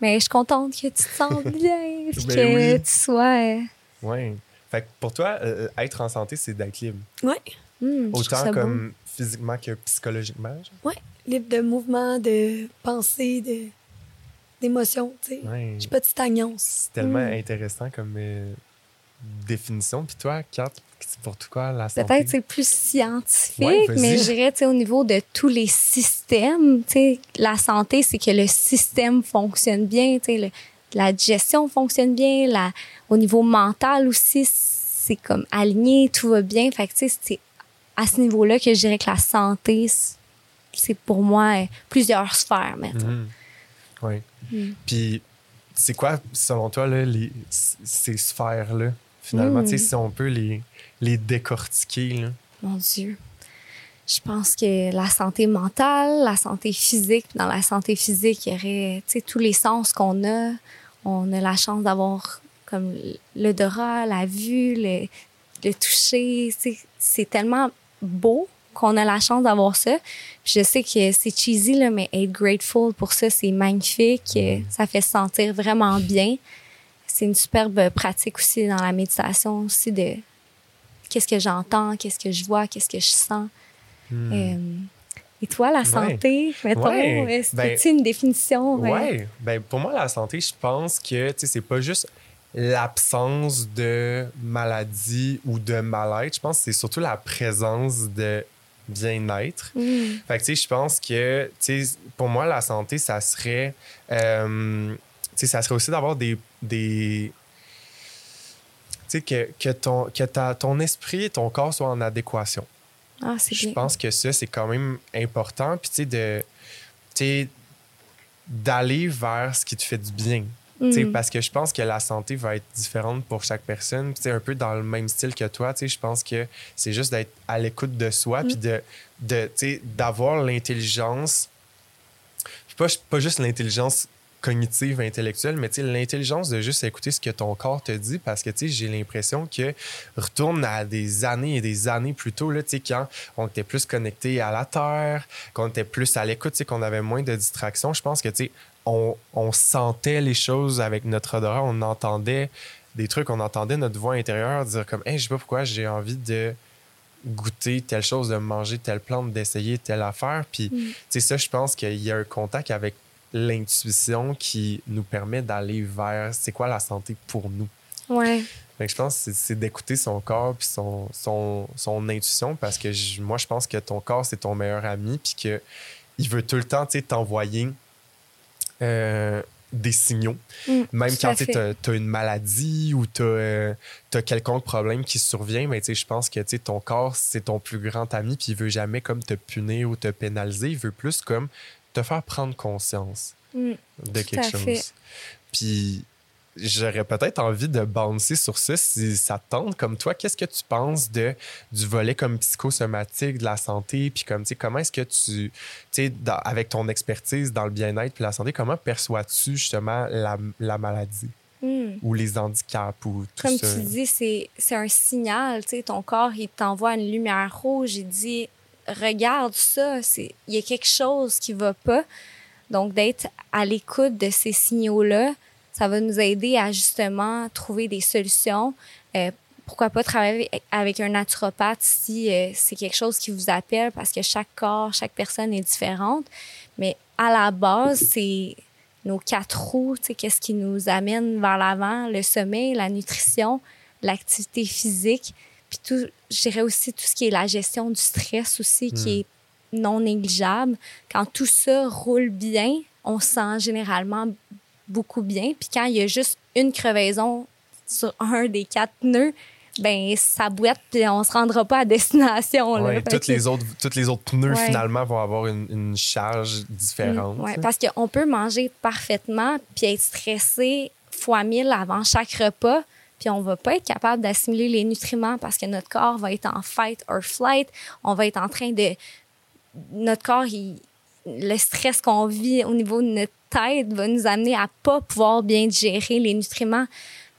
Speaker 4: Mais je suis contente que tu te sens bien, puis
Speaker 1: Ben
Speaker 4: que
Speaker 1: oui.
Speaker 4: tu sois. euh,
Speaker 1: Ouais. Fait que pour toi, euh, être en santé, c'est d'être libre.
Speaker 2: Ouais.
Speaker 4: hmm,
Speaker 1: Autant
Speaker 4: beau.
Speaker 1: comme physiquement que psychologiquement. genre?
Speaker 2: libre de mouvement, de pensée, de d'émotion, tu sais.
Speaker 1: Ouais.
Speaker 2: J'ai pas de stagnance.
Speaker 1: C'est tellement
Speaker 2: Mm.
Speaker 1: intéressant comme euh, définition. Puis toi, Kat, pour toi la santé?
Speaker 4: Peut-être c'est plus scientifique,
Speaker 1: Ouais,
Speaker 4: mais je dirais au niveau de tous les systèmes, la santé, c'est que le système fonctionne bien, le- la digestion fonctionne bien, la, au niveau mental aussi, c'est comme aligné, tout va bien. Fait que c'est à ce niveau-là que je dirais que la santé, c'est- pour moi euh, plusieurs sphères, mettons.
Speaker 1: Mhm. Oui.
Speaker 4: Mm.
Speaker 1: Puis, c'est quoi, selon toi, là, les, ces sphères-là, finalement,
Speaker 4: Mm.
Speaker 1: sais, si on peut les, les décortiquer, là?
Speaker 4: Mon Dieu. Je pense que la santé mentale, la santé physique, dans la santé physique, il y aurait tous les sens qu'on a. On a la chance d'avoir comme l'odorat, la vue, le, le toucher. C'est tellement beau qu'on a la chance d'avoir ça. Puis je sais que c'est cheesy, là, mais être grateful pour ça, c'est magnifique. Euh, Ça fait se sentir vraiment bien. C'est une superbe pratique aussi dans la méditation aussi de qu'est-ce que j'entends, qu'est-ce que je vois, qu'est-ce que je sens.
Speaker 1: Hmm.
Speaker 4: Euh, et toi, la santé, mettons,
Speaker 1: Ouais.
Speaker 4: est-ce
Speaker 1: Ben,
Speaker 4: que tu une définition?
Speaker 1: Ouais.
Speaker 4: ouais?
Speaker 1: Ben, pour moi, la santé, je pense que tu sais, c'est pas juste l'absence de maladie ou de mal-être. Je pense que c'est surtout la présence de bien-être.
Speaker 4: Mm.
Speaker 1: Fait que, tu sais, je pense que, tu sais, pour moi, la santé, ça serait, euh, sais, ça serait aussi d'avoir des, des tu sais, que, que, ton, que ta, ton esprit et ton corps soient en adéquation.
Speaker 4: Ah, c'est
Speaker 1: Je pense que ça, c'est quand même important. Puis, tu sais, de, tu sais, d'aller vers ce qui te fait du bien. Tu sais,
Speaker 4: Mm.
Speaker 1: Parce que je pense que la santé va être différente pour chaque personne. Puis, tu sais, un peu dans le même style que toi, tu sais, je pense que c'est juste d'être à l'écoute de soi, puis de, de, tu sais, d'avoir l'intelligence, pas, pas juste l'intelligence cognitive, intellectuelle, mais tu sais, l'intelligence de juste écouter ce que ton corps te dit, parce que tu sais, j'ai l'impression que retourne à des années et des années plus tôt, là, tu sais, quand on était plus connecté à la terre, qu'on était plus à l'écoute, qu'on avait moins de distractions. Je pense que, tu sais, on, on sentait les choses avec notre odorat, on entendait des trucs, on entendait notre voix intérieure dire comme, hey, je sais pas pourquoi j'ai envie de goûter telle chose, de manger telle plante, d'essayer telle affaire. Puis,
Speaker 4: Mm.
Speaker 1: tu sais, ça, je pense qu'il y a un contact avec l'intuition qui nous permet d'aller vers c'est quoi la santé pour nous.
Speaker 4: Ouais.
Speaker 1: Fait que je pense que c'est- d'écouter son corps puis son, son, son intuition parce que je- moi, je pense que ton corps, c'est ton meilleur ami puis que il veut tout le temps t'envoyer euh, des signaux.
Speaker 4: Mm,
Speaker 1: Même quand tu as, une maladie ou tu as, quelconque problème qui survient, mais je pense que ton corps, c'est ton plus grand ami puis il veut jamais comme te punir ou te pénaliser. Il veut plus comme te faire prendre conscience
Speaker 4: Mm.
Speaker 1: de quelque
Speaker 4: fait.
Speaker 1: chose. Puis j'aurais peut-être envie de bouncer sur ça si ça te tente. Comme toi, qu'est-ce que tu penses de, du volet comme psychosomatique de la santé? Puis comme, tu sais, comment est-ce que tu, tu sais, dans- avec ton expertise dans le bien-être puis la santé, comment perçois-tu justement la, la maladie?
Speaker 4: Mm.
Speaker 1: ou les handicaps ou tout
Speaker 4: Comme
Speaker 1: ça?
Speaker 4: tu dis, c'est c'est un signal. Tu sais, ton corps, il t'envoie une lumière rouge. Il dit Regarde ça, c'est- il y a quelque chose qui va pas. Donc, d'être à l'écoute de ces signaux-là, ça va nous aider à justement trouver des solutions. Euh, pourquoi pas travailler avec un naturopathe si euh, c'est quelque chose qui vous appelle parce que chaque corps, chaque personne est différente. Mais à la base, c'est nos quatre roues, qu'est-ce qui nous amène vers l'avant, le sommeil, la nutrition, l'activité physique, puis tout, je dirais aussi tout ce qui est la gestion du stress aussi, qui est non négligeable. Quand tout ça roule bien, on se sent généralement beaucoup bien. Puis quand il y a juste une crevaison sur un des quatre pneus, ben ça boite puis on se rendra pas à destination. là.
Speaker 1: Ouais, toutes,
Speaker 4: que-
Speaker 1: les autres, toutes les autres pneus,
Speaker 4: Ouais.
Speaker 1: finalement, vont avoir une, une charge différente.
Speaker 4: Mm, ouais, parce qu'on peut manger parfaitement puis être stressé fois mille avant chaque repas, puis on va pas être capable d'assimiler les nutriments parce que notre corps va être en fight or flight. On va être en train de... Notre corps, il- le stress qu'on vit au niveau de notre tête va nous amener à pas pouvoir bien digérer les nutriments.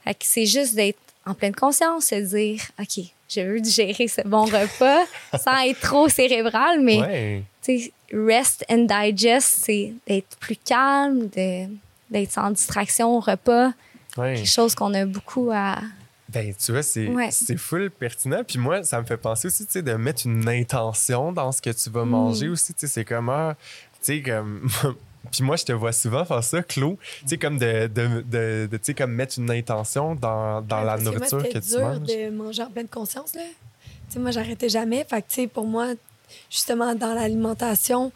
Speaker 4: Fait que c'est juste d'être en pleine conscience, se dire, OK, je veux digérer ce bon repas sans être trop cérébral, mais
Speaker 1: Ouais.
Speaker 4: sais, rest and digest, c'est d'être plus calme, d'être sans distraction au repas.
Speaker 1: Ouais.
Speaker 4: Quelque chose qu'on a beaucoup à,
Speaker 1: Ben, tu vois, c'est
Speaker 4: Ouais.
Speaker 1: c'est full pertinent. Puis moi, ça me fait penser aussi, tu sais, de mettre une intention dans ce que tu
Speaker 4: Mm.
Speaker 1: vas manger aussi. Tu sais, c'est comment, tu sais, comme. Puis moi, je te vois souvent faire ça, Claude. Tu sais, comme de, de, de, de, tu sais, comme mettre une intention dans, dans la
Speaker 2: Parce que moi,
Speaker 1: nourriture que tu
Speaker 2: dur
Speaker 1: manges.
Speaker 2: de manger en pleine conscience, là. Tu sais, moi, j'arrêtais jamais. Fait que, tu sais, pour moi, justement, dans l'alimentation,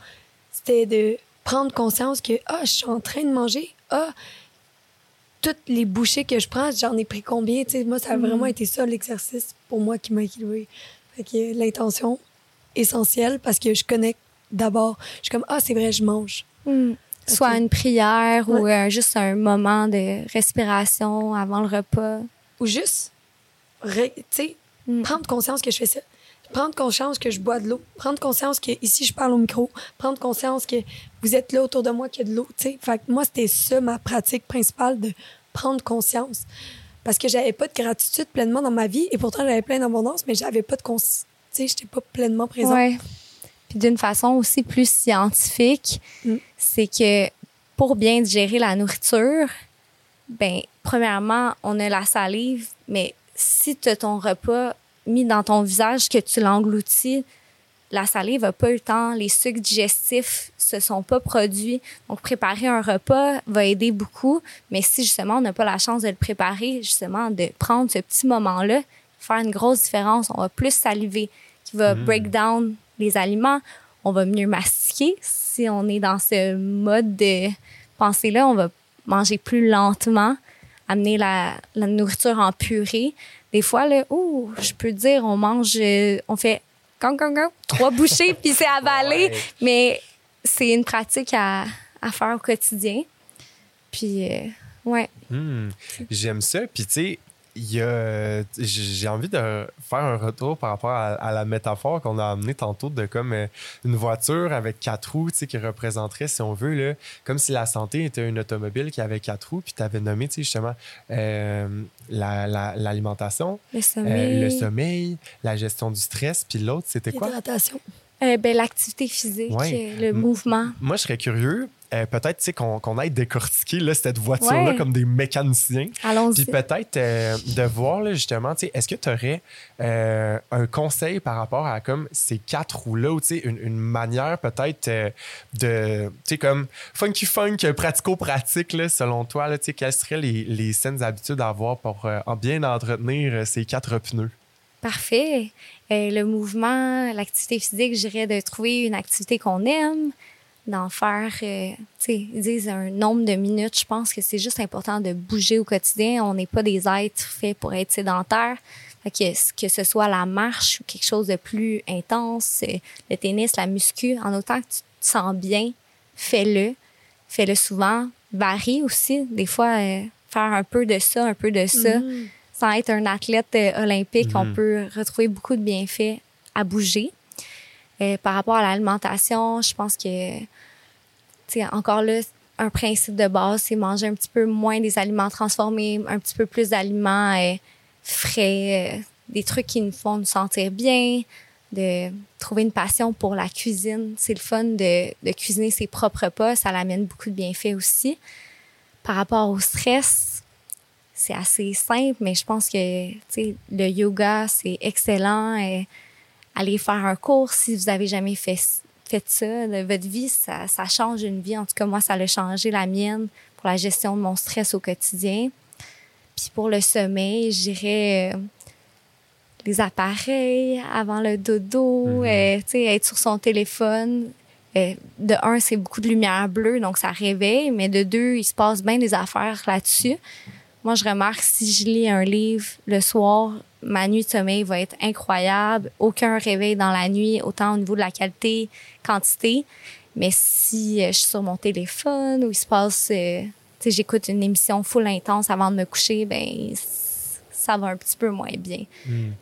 Speaker 2: c'était de prendre conscience que, ah, je suis en train de manger. Ah, toutes les bouchées que je prends, j'en ai pris combien? Tu sais, moi, ça a vraiment été ça, l'exercice, pour moi, qui m'a équilibré. Fait que l'intention, essentielle, parce que je connecte d'abord. Je suis comme, ah, c'est vrai, je mange.
Speaker 4: Hmm. Soit une prière ou euh, juste un moment de respiration avant le repas.
Speaker 2: Ou juste, tu sais,
Speaker 4: Mm.
Speaker 2: prendre conscience que je fais ça. Prendre conscience que je bois de l'eau. Prendre conscience que ici, je parle au micro. Prendre conscience que vous êtes là autour de moi, qu'il y a de l'eau. tu sais. Fait que moi, c'était ça ma pratique principale de prendre conscience. Parce que j'avais pas de gratitude pleinement dans ma vie et pourtant j'avais plein d'abondance, mais j'avais pas de conscience. Tu sais, j'étais pas pleinement présente.
Speaker 4: Ouais. Puis d'une façon aussi plus scientifique,
Speaker 2: Mm.
Speaker 4: c'est que pour bien digérer la nourriture, ben premièrement, on a la salive, mais si tu as ton repas mis dans ton visage, que tu l'engloutis, la salive n'a pas eu le temps, les sucres digestifs se sont pas produits. Donc, préparer un repas va aider beaucoup. Mais si justement on n'a pas la chance de le préparer, justement, de prendre ce petit moment-là, faire une grosse différence, on va plus saliver, qui va break down les aliments, on va mieux mastiquer. Si on est dans ce mode de pensée-là, on va manger plus lentement, amener la, la nourriture en purée. Des fois, là, ouh, je peux dire, on mange, euh, on fait gang, gang, gang, trois bouchées, puis c'est avalé.
Speaker 1: Ouais.
Speaker 4: Mais c'est une pratique à, à faire au quotidien. Puis, euh, ouais.
Speaker 1: Hmm, J'aime ça. Puis, tu sais, j'ai j'ai envie de faire un retour par rapport à, à la métaphore qu'on a amenée tantôt de comme euh, une voiture avec quatre roues, tu sais, qui représenterait, si on veut, là, comme si la santé était une automobile qui avait quatre roues, puis tu avais nommé, tu sais, justement, euh, la- la- l'alimentation,
Speaker 4: Le
Speaker 1: euh,
Speaker 4: sommeil.
Speaker 1: le sommeil, la gestion du stress, puis l'autre, c'était quoi?
Speaker 2: L'hydratation.
Speaker 4: Euh, ben, L'activité physique,
Speaker 1: Ouais.
Speaker 4: euh, le mouvement.
Speaker 1: Moi, je serais curieux, euh, peut-être, qu'on qu'on aille décortiquer là, cette voiture-là
Speaker 4: Ouais.
Speaker 1: comme des mécaniciens.
Speaker 4: Allons-y.
Speaker 1: Puis peut-être euh, de voir là, justement, est-ce que tu aurais euh, un conseil par rapport à comme ces quatre roues-là ou une, une manière peut-être de, tu sais, comme funky funk, pratico-pratique, selon toi, là, quelles seraient les, les saines habitudes à avoir pour en bien entretenir ces quatre pneus?
Speaker 4: Parfait. Euh, le mouvement, l'activité physique, je dirais de trouver une activité qu'on aime, d'en faire, euh, tu sais, ils disent un nombre de minutes. Je pense que c'est juste important de bouger au quotidien. On n'est pas des êtres faits pour être sédentaires. Fait que, ce soit la marche ou quelque chose de plus intense, euh, le tennis, la muscu, en autant que tu te sens bien, fais-le. Fais-le souvent. Varie aussi. Des fois, euh, faire un peu de ça, un peu de ça
Speaker 2: Mhm.
Speaker 4: Sans être un athlète euh, olympique, on
Speaker 1: Mhm.
Speaker 4: peut retrouver beaucoup de bienfaits à bouger. Euh, par rapport à l'alimentation, je pense que, tu sais, encore là, un principe de base, c'est manger un petit peu moins des aliments transformés, un petit peu plus d'aliments euh, frais, euh, des trucs qui nous font nous sentir bien, de trouver une passion pour la cuisine. C'est le fun de, de cuisiner ses propres repas, ça l'amène beaucoup de bienfaits aussi. Par rapport au stress, c'est assez simple, mais je pense que le yoga, c'est excellent. Et allez faire un cours si vous avez jamais fait, fait ça votre vie, ça, ça change une vie. En tout cas, moi, ça a changé la mienne pour la gestion de mon stress au quotidien. Puis pour le sommeil, je dirais euh, les appareils avant le dodo,
Speaker 1: Mhm.
Speaker 4: euh, être sur son téléphone. Euh, de un, c'est beaucoup de lumière bleue, donc ça réveille, mais de deux, il se passe bien des affaires là-dessus. Moi, je remarque si je lis un livre le soir, ma nuit de sommeil va être incroyable. Aucun réveil dans la nuit, autant au niveau de la qualité, quantité. Mais si euh, je suis sur mon téléphone ou il se passe, euh, tu sais, j'écoute une émission full intense avant de me coucher, ben ça va un petit peu moins bien.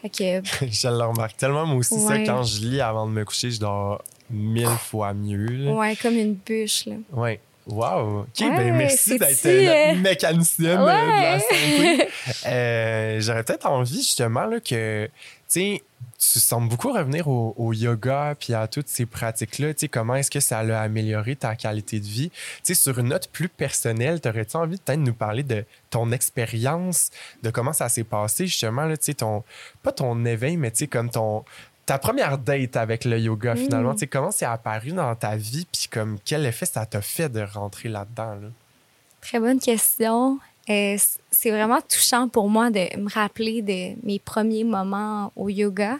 Speaker 4: Fait que,
Speaker 1: je le remarque tellement, moi aussi, ça,
Speaker 4: Ouais.
Speaker 1: quand je lis avant de me coucher, je dors mille fois mieux. là.
Speaker 4: ouais, comme une bûche, là.
Speaker 1: Ouais. Wow. OK,
Speaker 4: Ouais,
Speaker 1: ben merci d'être notre mécanicienne euh, de la santé. Euh, J'aurais peut-être envie, justement, là, que, tu sembles beaucoup revenir au, au yoga puis à toutes ces pratiques-là. Comment est-ce que ça a amélioré ta qualité de vie? Sur une note plus personnelle, t'aurais-tu envie de peut-être nous parler de ton expérience, de comment ça s'est passé justement, là, ton, pas ton éveil, mais comme ton, ta première date avec le yoga finalement, tu sais, comment c'est apparu dans ta vie puis comme quel effet ça t'a fait de rentrer là-dedans, là?
Speaker 4: Très bonne question. Euh, c'est vraiment touchant pour moi de me rappeler de mes premiers moments au yoga.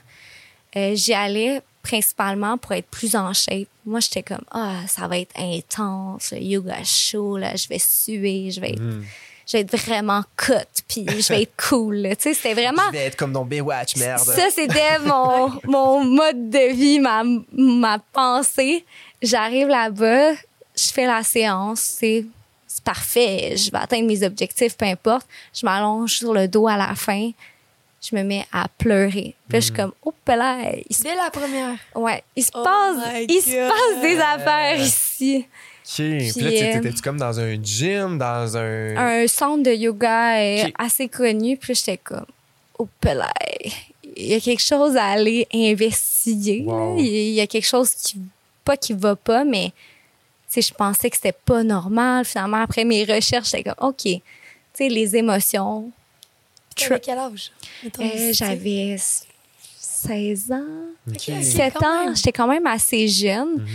Speaker 4: Euh, J'y allais principalement pour être plus en shape. Moi, j'étais comme, ah, ça va être intense, le yoga chaud, là, je vais suer, je vais être,
Speaker 1: Mm.
Speaker 4: Je vais être vraiment cut, puis je vais être cool. Tu sais, c'était vraiment...
Speaker 1: vais être comme dans Baywatch,
Speaker 4: Ça, c'était mon, mon mode de vie, ma, ma pensée. J'arrive là-bas, je fais la séance, c'est c'est parfait, je vais atteindre mes objectifs, peu importe. Je m'allonge sur le dos à la fin, je me mets à pleurer. Puis là, je suis comme, oh là, il se,
Speaker 2: Dès la première.
Speaker 4: ouais, il se
Speaker 2: Oh
Speaker 4: passe, il se passe des affaires ici.
Speaker 1: OK. Puis là,
Speaker 4: Puis,
Speaker 1: tu-
Speaker 4: euh,
Speaker 1: t'étais-tu comme dans un gym, dans un...
Speaker 4: un centre de yoga euh, assez connu. Puis là, j'étais comme, oh là, il y a quelque chose à aller investiguer. là.
Speaker 1: Wow.
Speaker 4: Il y a- quelque chose qui, pas qui va pas, mais tu sais, je pensais que c'était pas normal. Finalement, après mes recherches, j'étais comme, OK, tu sais, les émotions.
Speaker 2: T'avais quel âge?
Speaker 4: Euh? J'avais 16 ans.
Speaker 1: OK.
Speaker 2: Ok.
Speaker 4: 7
Speaker 2: quand
Speaker 4: ans, j'étais quand même assez jeune.
Speaker 1: Mhm.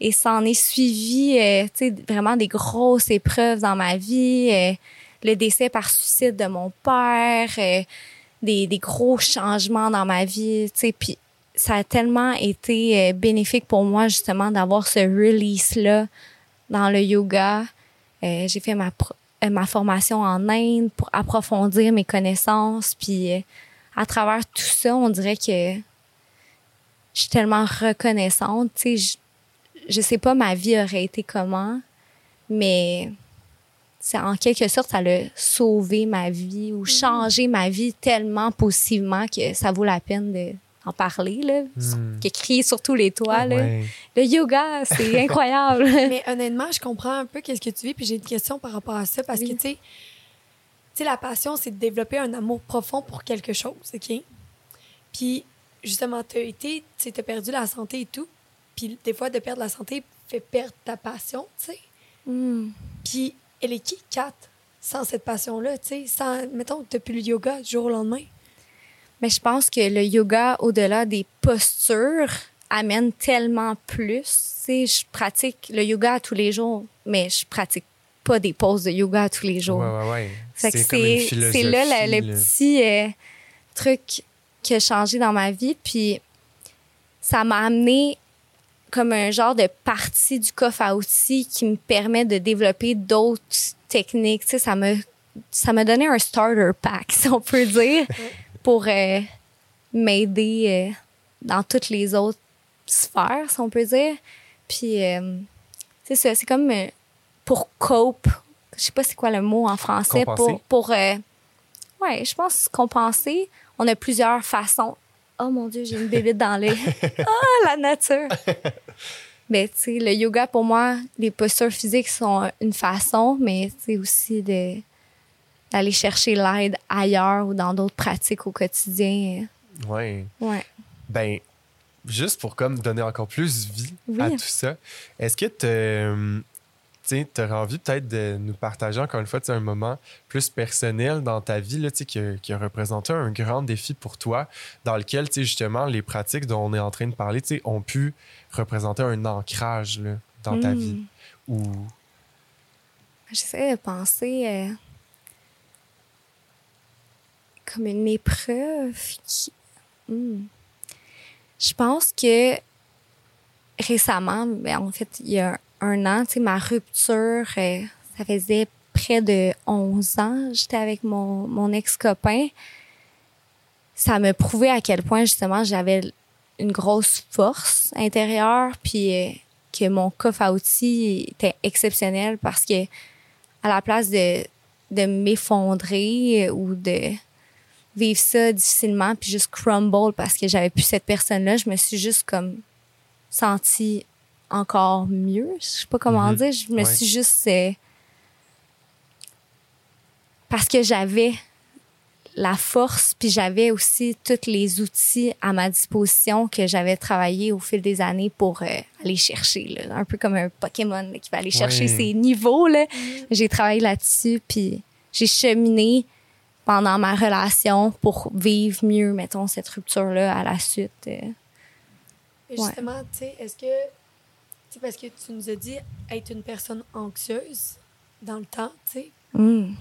Speaker 4: Et ça en est suivi, euh, tu sais, vraiment des grosses épreuves dans ma vie. euh, le décès par suicide de mon père, euh, des, des gros changements dans ma vie, tu sais. Puis ça a tellement été euh, bénéfique pour moi, justement, d'avoir ce release-là dans le yoga. Euh, J'ai fait ma, euh, ma formation en Inde pour approfondir mes connaissances. Puis à travers tout ça, on dirait que je suis tellement reconnaissante. Tu sais, je, sais pas ma vie aurait été comment, mais c'est en quelque sorte ça a sauvé ma vie ou changé ma vie tellement positivement que ça vaut la peine de en parler là,
Speaker 1: Mm.
Speaker 4: que crier sur tous les toits là.
Speaker 1: Ouais.
Speaker 4: Le yoga, c'est incroyable.
Speaker 2: Mais honnêtement, je comprends un peu qu'est-ce que tu vis, puis j'ai une question par rapport à ça, parce
Speaker 4: Oui.
Speaker 2: que, tu sais, tu sais, la passion, c'est de développer un amour profond pour quelque chose, OK? Puis, justement, tu as été, tu sais, t'as perdu la santé et tout, puis des fois, de perdre la santé fait perdre ta passion, tu sais.
Speaker 4: Mm.
Speaker 2: Puis, elle est qui, Kat, sans cette passion-là, tu sais? Sans, mettons, plus le yoga du jour au lendemain.
Speaker 4: Mais je pense que le yoga, au-delà des postures, amène tellement plus. Tu sais, je pratique le yoga tous les jours, mais je pratique pas des poses de yoga tous les jours.
Speaker 1: Ouais, ouais, ouais.
Speaker 4: Fait que
Speaker 1: C'est
Speaker 4: c'est là le, petit euh, truc qui a changé dans ma vie. Puis ça m'a amené comme un genre de partie du coffre à outils qui me permet de développer d'autres techniques. Tu sais, ça me ça m'a donné un starter pack, si on peut dire, pour euh, m'aider euh, dans toutes les autres sphères, si on peut dire. Puis euh, c'est ça, c'est comme pour cope. Je sais pas c'est quoi le mot en français
Speaker 1: Compenser.
Speaker 4: pour pour ouais, je pense compenser. On a plusieurs façons. Oh mon dieu, j'ai une bébête dans l'œil. ah, la nature. Mais tu sais, le yoga pour moi, les postures physiques sont une façon, mais c'est aussi de d'aller chercher l'aide ailleurs ou dans d'autres pratiques au quotidien.
Speaker 1: Ouais.
Speaker 4: Ouais.
Speaker 1: Ben, juste pour comme donner encore plus vie
Speaker 4: Oui.
Speaker 1: à tout ça, est-ce que tu aurais envie peut-être de nous partager encore une fois tu un moment plus personnel dans ta vie là, tu qui, a, qui a représenté un grand défi pour toi, dans lequel tu justement les pratiques dont on est en train de parler tu ont pu représenter un ancrage là, dans ta vie? Ou
Speaker 4: J'essaie de penser euh, comme une épreuve qui. Hmm. Je pense que récemment, ben, en fait, il y a un an, tu sais, ma rupture, euh, ça faisait près de 11 ans. J'étais avec mon, mon ex-copain. Ça me prouvait à quel point, justement, j'avais une grosse force intérieure, puis euh, que mon coffre à outils était exceptionnel parce que à la place de, de m'effondrer ou de vivre ça difficilement puis juste crumble parce que j'avais plus cette personne-là, je me suis juste comme sentie encore mieux. Je sais pas comment
Speaker 1: Mhm.
Speaker 4: dire. Je me
Speaker 1: Ouais.
Speaker 4: suis juste... euh, parce que j'avais la force, puis j'avais aussi tous les outils à ma disposition que j'avais travaillé au fil des années pour euh, aller chercher, là, un peu comme un Pokémon là, qui va aller chercher
Speaker 1: Ouais.
Speaker 4: ses niveaux. Là. J'ai travaillé là-dessus, puis j'ai cheminé pendant ma relation pour vivre mieux, mettons, cette rupture-là à la suite. euh.
Speaker 2: Justement, tu sais, est-ce que. Sais, parce que tu nous as dit être une personne anxieuse dans le temps, tu sais.
Speaker 4: Mm.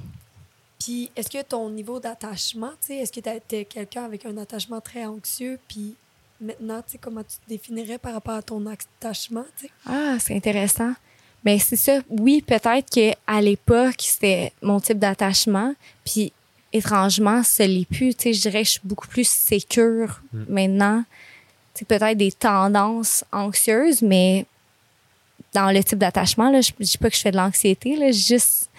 Speaker 2: Puis, est-ce que ton niveau d'attachement, tu sais, est-ce que tu es quelqu'un avec un attachement très anxieux, puis maintenant, tu sais, comment tu te définirais par rapport à ton attachement, tu sais?
Speaker 4: Ah, c'est intéressant. Mais c'est ça. Oui, peut-être qu'à l'époque, c'était mon type d'attachement. Puis, étrangement, ce l'est plus. Tu sais, je dirais que je suis beaucoup plus sécure maintenant. C'est peut-être des tendances anxieuses, mais dans le type d'attachement, là, je je dis pas que je fais de l'anxiété, là, juste...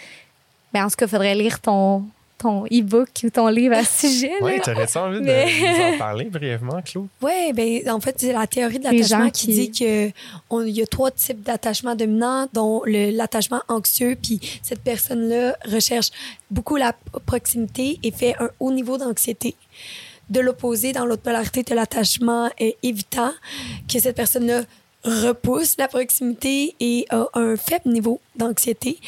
Speaker 4: Mais en tout cas, il faudrait lire ton, ton e-book ou ton livre à ce sujet. là.
Speaker 1: Ouais, t'aurais-tu envie de nous en parler brièvement, Claude?
Speaker 2: Oui, ben en fait, c'est la théorie de l'attachement qui...
Speaker 4: qui-
Speaker 2: dit que on- il y a trois types d'attachement dominant, dont le- l'attachement anxieux, puis cette personne-là recherche beaucoup la proximité et fait un haut niveau d'anxiété. De l'opposé, dans l'autre polarité, de l'attachement euh, évitant, que cette personne-là repousse la proximité et a un faible niveau d'anxiété.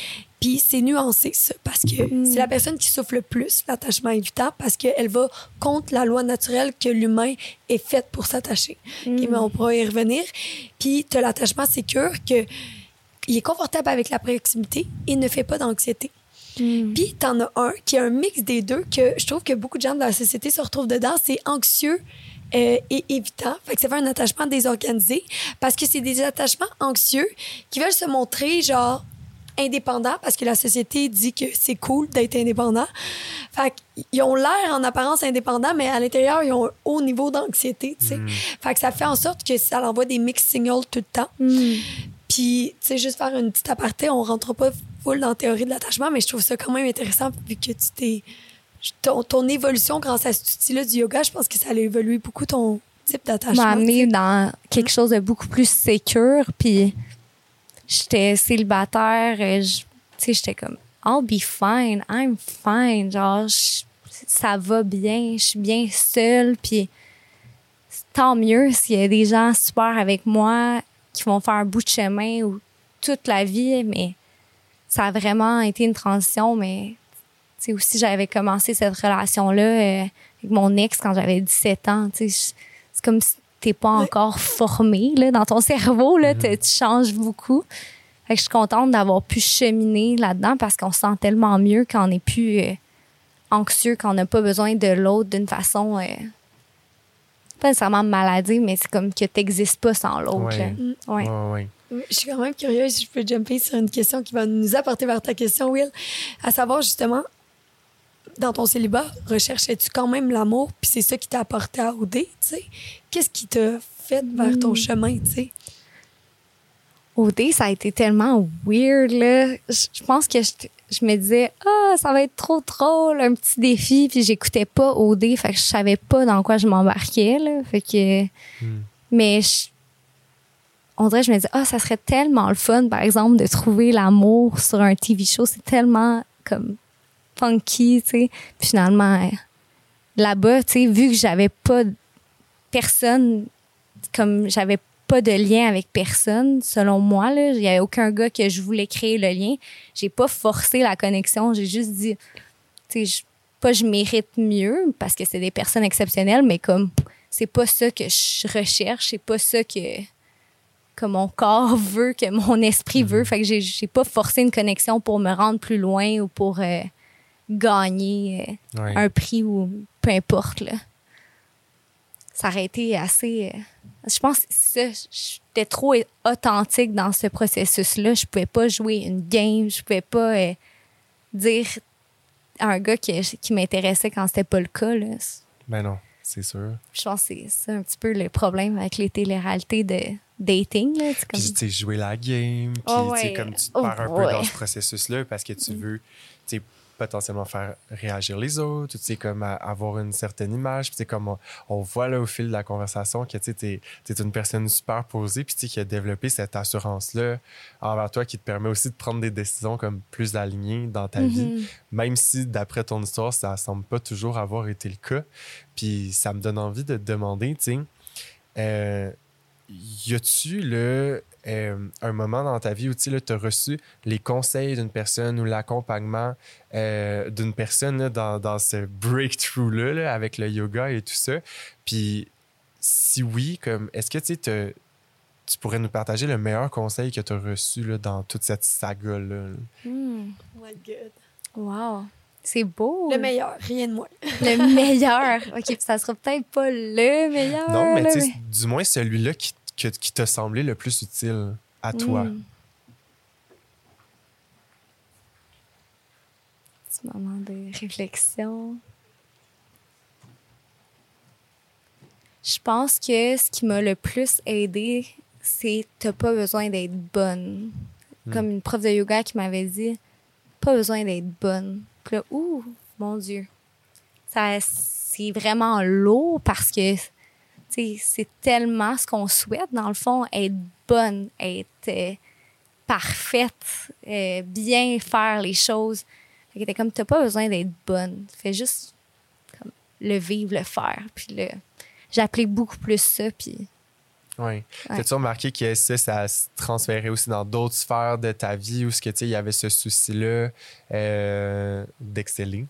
Speaker 2: Puis c'est nuancé, ça, parce que c'est la personne qui souffre le plus, l'attachement évitant, parce qu'elle va contre la loi naturelle que l'humain est fait pour s'attacher. Mais on pourra y revenir. Puis tu as l'attachement sécure que il est confortable avec la proximité et ne fait pas d'anxiété. Puis t'en as un qui est un mix des deux que je trouve que beaucoup de gens de la société se retrouvent dedans. C'est anxieux euh, et évitant. Fait que ça fait un attachement désorganisé parce que c'est des attachements anxieux qui veulent se montrer genre indépendants parce que la société dit que c'est cool d'être indépendant. Fait qu'ils ont l'air en apparence indépendants, mais à l'intérieur, ils ont un haut niveau d'anxiété, tu sais. Fait que ça fait en sorte que ça envoie des mix signals tout le temps.
Speaker 4: Mm.
Speaker 2: Puis, tu sais, juste faire une petite aparté, on rentre pas full dans la théorie de l'attachement, mais je trouve ça quand même intéressant vu que tu t'es. Ton, ton évolution grâce à cet outil-là du yoga, je pense que ça a évolué beaucoup ton type d'attachement.
Speaker 4: m'a amené dans quelque chose de beaucoup plus sécure. Puis j'étais célibataire. euh, je- Tu sais, j'étais comme, I'll be fine, I'm fine. Genre, je- ça va bien, je suis bien seule. Puis tant mieux s'il y a des gens super avec moi qui vont faire un bout de chemin ou toute la vie. Mais ça a vraiment été une transition. Mais sais, aussi, j'avais commencé cette relation-là euh, avec mon ex quand j'avais 17 ans. Tu sais, je- c'est comme si t'es pas
Speaker 2: Ouais.
Speaker 4: encore formé là, dans ton cerveau. Là, T'as- tu changes beaucoup. Fait que je suis contente d'avoir pu cheminer là-dedans parce qu'on se sent tellement mieux quand on n'est plus euh, anxieux, quand on n'a pas besoin de l'autre d'une façon euh, pas nécessairement maladie, mais c'est comme que t'existes pas sans l'autre.
Speaker 2: Mm.
Speaker 4: Ouais.
Speaker 1: Ouais, ouais.
Speaker 2: Je suis quand même curieuse si je peux jumper sur une question qui va nous apporter vers ta question, Will. À savoir, justement, dans ton célibat, recherchais-tu quand même l'amour, puis c'est ça qui t'a apporté à OD, tu sais? Qu'est-ce qui t'a fait vers ton chemin, tu sais?
Speaker 4: OD, ça a été tellement weird, là. Je pense que je, je me disais, ah, ça va être trop drôle, un petit défi, puis j'écoutais pas OD, fait que je savais pas dans quoi je m'embarquais, là. Fait que.
Speaker 1: Hmm.
Speaker 4: Mais je- on dirait, je me disais, ah, ça serait tellement le fun, par exemple, de trouver l'amour sur un TV show. C'est tellement comme funky, tu sais. Puis finalement, euh, là-bas, tu sais, vu que j'avais pas personne, comme j'avais pas de lien avec personne, selon moi, il y avait aucun gars que je voulais créer le lien. J'ai pas forcé la connexion, j'ai juste dit, tu sais, je- pas je mérite mieux parce que c'est des personnes exceptionnelles, mais comme c'est pas ça que je recherche, c'est pas ça que que mon corps veut, que mon esprit veut. Fait que j'ai j'ai pas forcé une connexion pour me rendre plus loin ou pour euh, gagner euh,
Speaker 1: Ouais.
Speaker 4: un prix ou peu importe là. Ça aurait été assez. euh, je pense que. J'étais trop authentique dans ce processus-là. Je pouvais pas jouer une game. Je pouvais pas euh, dire à un gars qui, qui m'intéressait quand c'était pas le cas. Là.
Speaker 1: Ben non, c'est sûr.
Speaker 4: Je pense que c'est un petit peu le problème avec les téléréalités de dating. Là.
Speaker 1: Puis,
Speaker 4: comme-
Speaker 1: tu jouer la game. Puis,
Speaker 4: Oh,
Speaker 1: tu sais,
Speaker 4: ouais.
Speaker 1: comme tu te
Speaker 4: Oh,
Speaker 1: un peu
Speaker 4: ouais.
Speaker 1: dans ce processus-là parce que tu veux, tu sais, potentiellement faire réagir les autres, tu sais, comme à- avoir une certaine image. Puis, tu sais, comme on, on voit là au fil de la conversation que, tu sais, t'es, t'es une personne super posée, puis, tu sais, qui a développé cette assurance-là envers toi qui te permet aussi de prendre des décisions comme plus alignées dans ta vie,
Speaker 4: Mhm.
Speaker 1: même si, d'après ton histoire, ça semble pas toujours avoir été le cas. Puis, ça me donne envie de te demander, tu sais, euh, y a-tu le euh, un moment dans ta vie où tu as reçu les conseils d'une personne ou l'accompagnement euh, d'une personne là, dans, dans ce breakthrough-là là, avec le yoga et tout ça? Puis si oui, comme est-ce que te- tu pourrais nous partager le meilleur conseil que tu as reçu là, dans toute cette saga-là?
Speaker 4: Hmm.
Speaker 2: Oh my God.
Speaker 4: Wow. C'est beau.
Speaker 2: Le meilleur, rien de moins.
Speaker 4: Le meilleur. OK, puis ça sera peut-être pas le meilleur.
Speaker 1: Non, mais sais, du moins celui-là qui, que- qui t'a semblé le plus utile à toi?
Speaker 4: Hmm. Petit moment de réflexion. Je pense que ce qui m'a le plus aidé, c'est t'as pas besoin d'être bonne.
Speaker 1: Hmm.
Speaker 4: Comme une prof de yoga qui m'avait dit, pas besoin d'être bonne. Puis là, ouh, mon Dieu. Ça, c'est vraiment lourd parce que c'est tellement ce qu'on souhaite, dans le fond, être bonne, être euh, parfaite, euh, bien faire les choses. Fait que t'es comme, t'as pas besoin d'être bonne. Fais juste comme, le vivre, le faire. Puis le, j'applique beaucoup plus ça. Puis
Speaker 1: Oui.
Speaker 4: Ouais.
Speaker 1: T'as-tu remarqué que ça, ça se transférait aussi dans d'autres sphères de ta vie où ce que, il y avait ce souci-là euh, d'exceller?